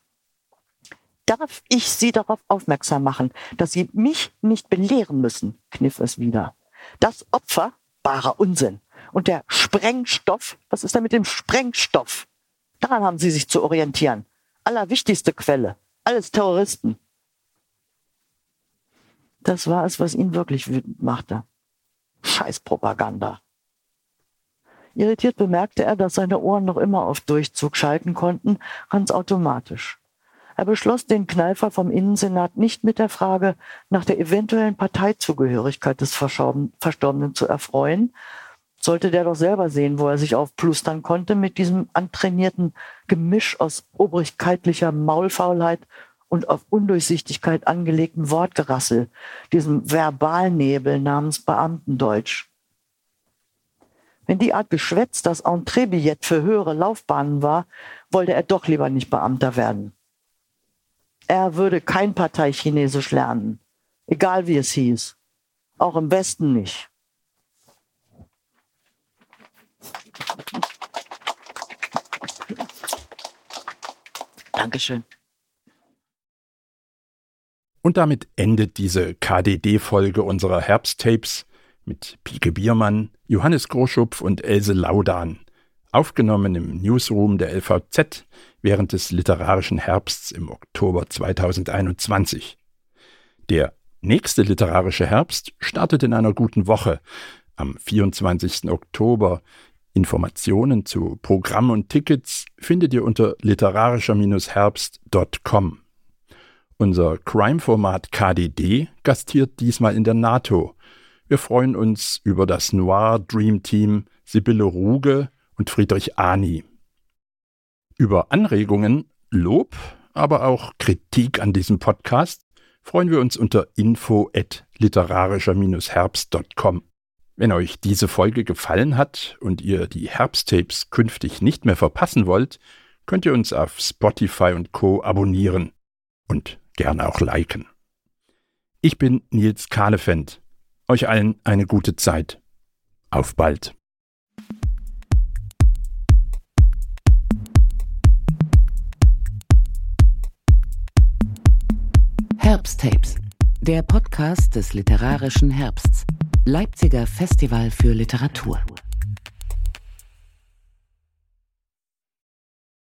Darf ich Sie darauf aufmerksam machen, dass Sie mich nicht belehren müssen, kniff es wieder. Das Opfer, barer Unsinn. Und der Sprengstoff, was ist da mit dem Sprengstoff? Daran haben sie sich zu orientieren. Allerwichtigste Quelle. Alles Terroristen. Das war es, was ihn wirklich wütend machte. Scheißpropaganda. Irritiert bemerkte er, dass seine Ohren noch immer auf Durchzug schalten konnten, ganz automatisch. Er beschloss, den Kneifer vom Innensenat nicht mit der Frage nach der eventuellen Parteizugehörigkeit des Verstorbenen zu erfreuen, sollte der doch selber sehen, wo er sich aufplustern konnte mit diesem antrainierten Gemisch aus obrigkeitlicher Maulfaulheit und auf Undurchsichtigkeit angelegtem Wortgerassel, diesem Verbalnebel namens Beamtendeutsch. Wenn die Art Geschwätz das Entreebillett für höhere Laufbahnen war, wollte er doch lieber nicht Beamter werden. Er würde kein Parteichinesisch lernen, egal wie es hieß, auch im Westen nicht. Dankeschön. Und damit endet diese KDD-Folge unserer Herbsttapes mit Pike Biermann, Johannes Groschupf und Else Laudan, aufgenommen im Newsroom der LVZ während des literarischen Herbsts im Oktober 2021. Der nächste literarische Herbst startet in einer guten Woche. Am 24. Oktober Informationen zu Programm und Tickets findet ihr unter literarischer-herbst.com. Unser Crime-Format KDD gastiert diesmal in der NATO. Wir freuen uns über das Noir Dream Team Sibylle Ruge und Friedrich Ani. Über Anregungen, Lob, aber auch Kritik an diesem Podcast freuen wir uns unter info at literarischer-herbst.com. Wenn euch diese Folge gefallen hat und ihr die Herbsttapes künftig nicht mehr verpassen wollt, könnt ihr uns auf Spotify und Co abonnieren und gerne auch liken. Ich bin Nils Kahlefeld. Euch allen eine gute Zeit. Auf bald. Herbsttapes, der Podcast des literarischen Herbsts. Leipziger Festival für Literatur.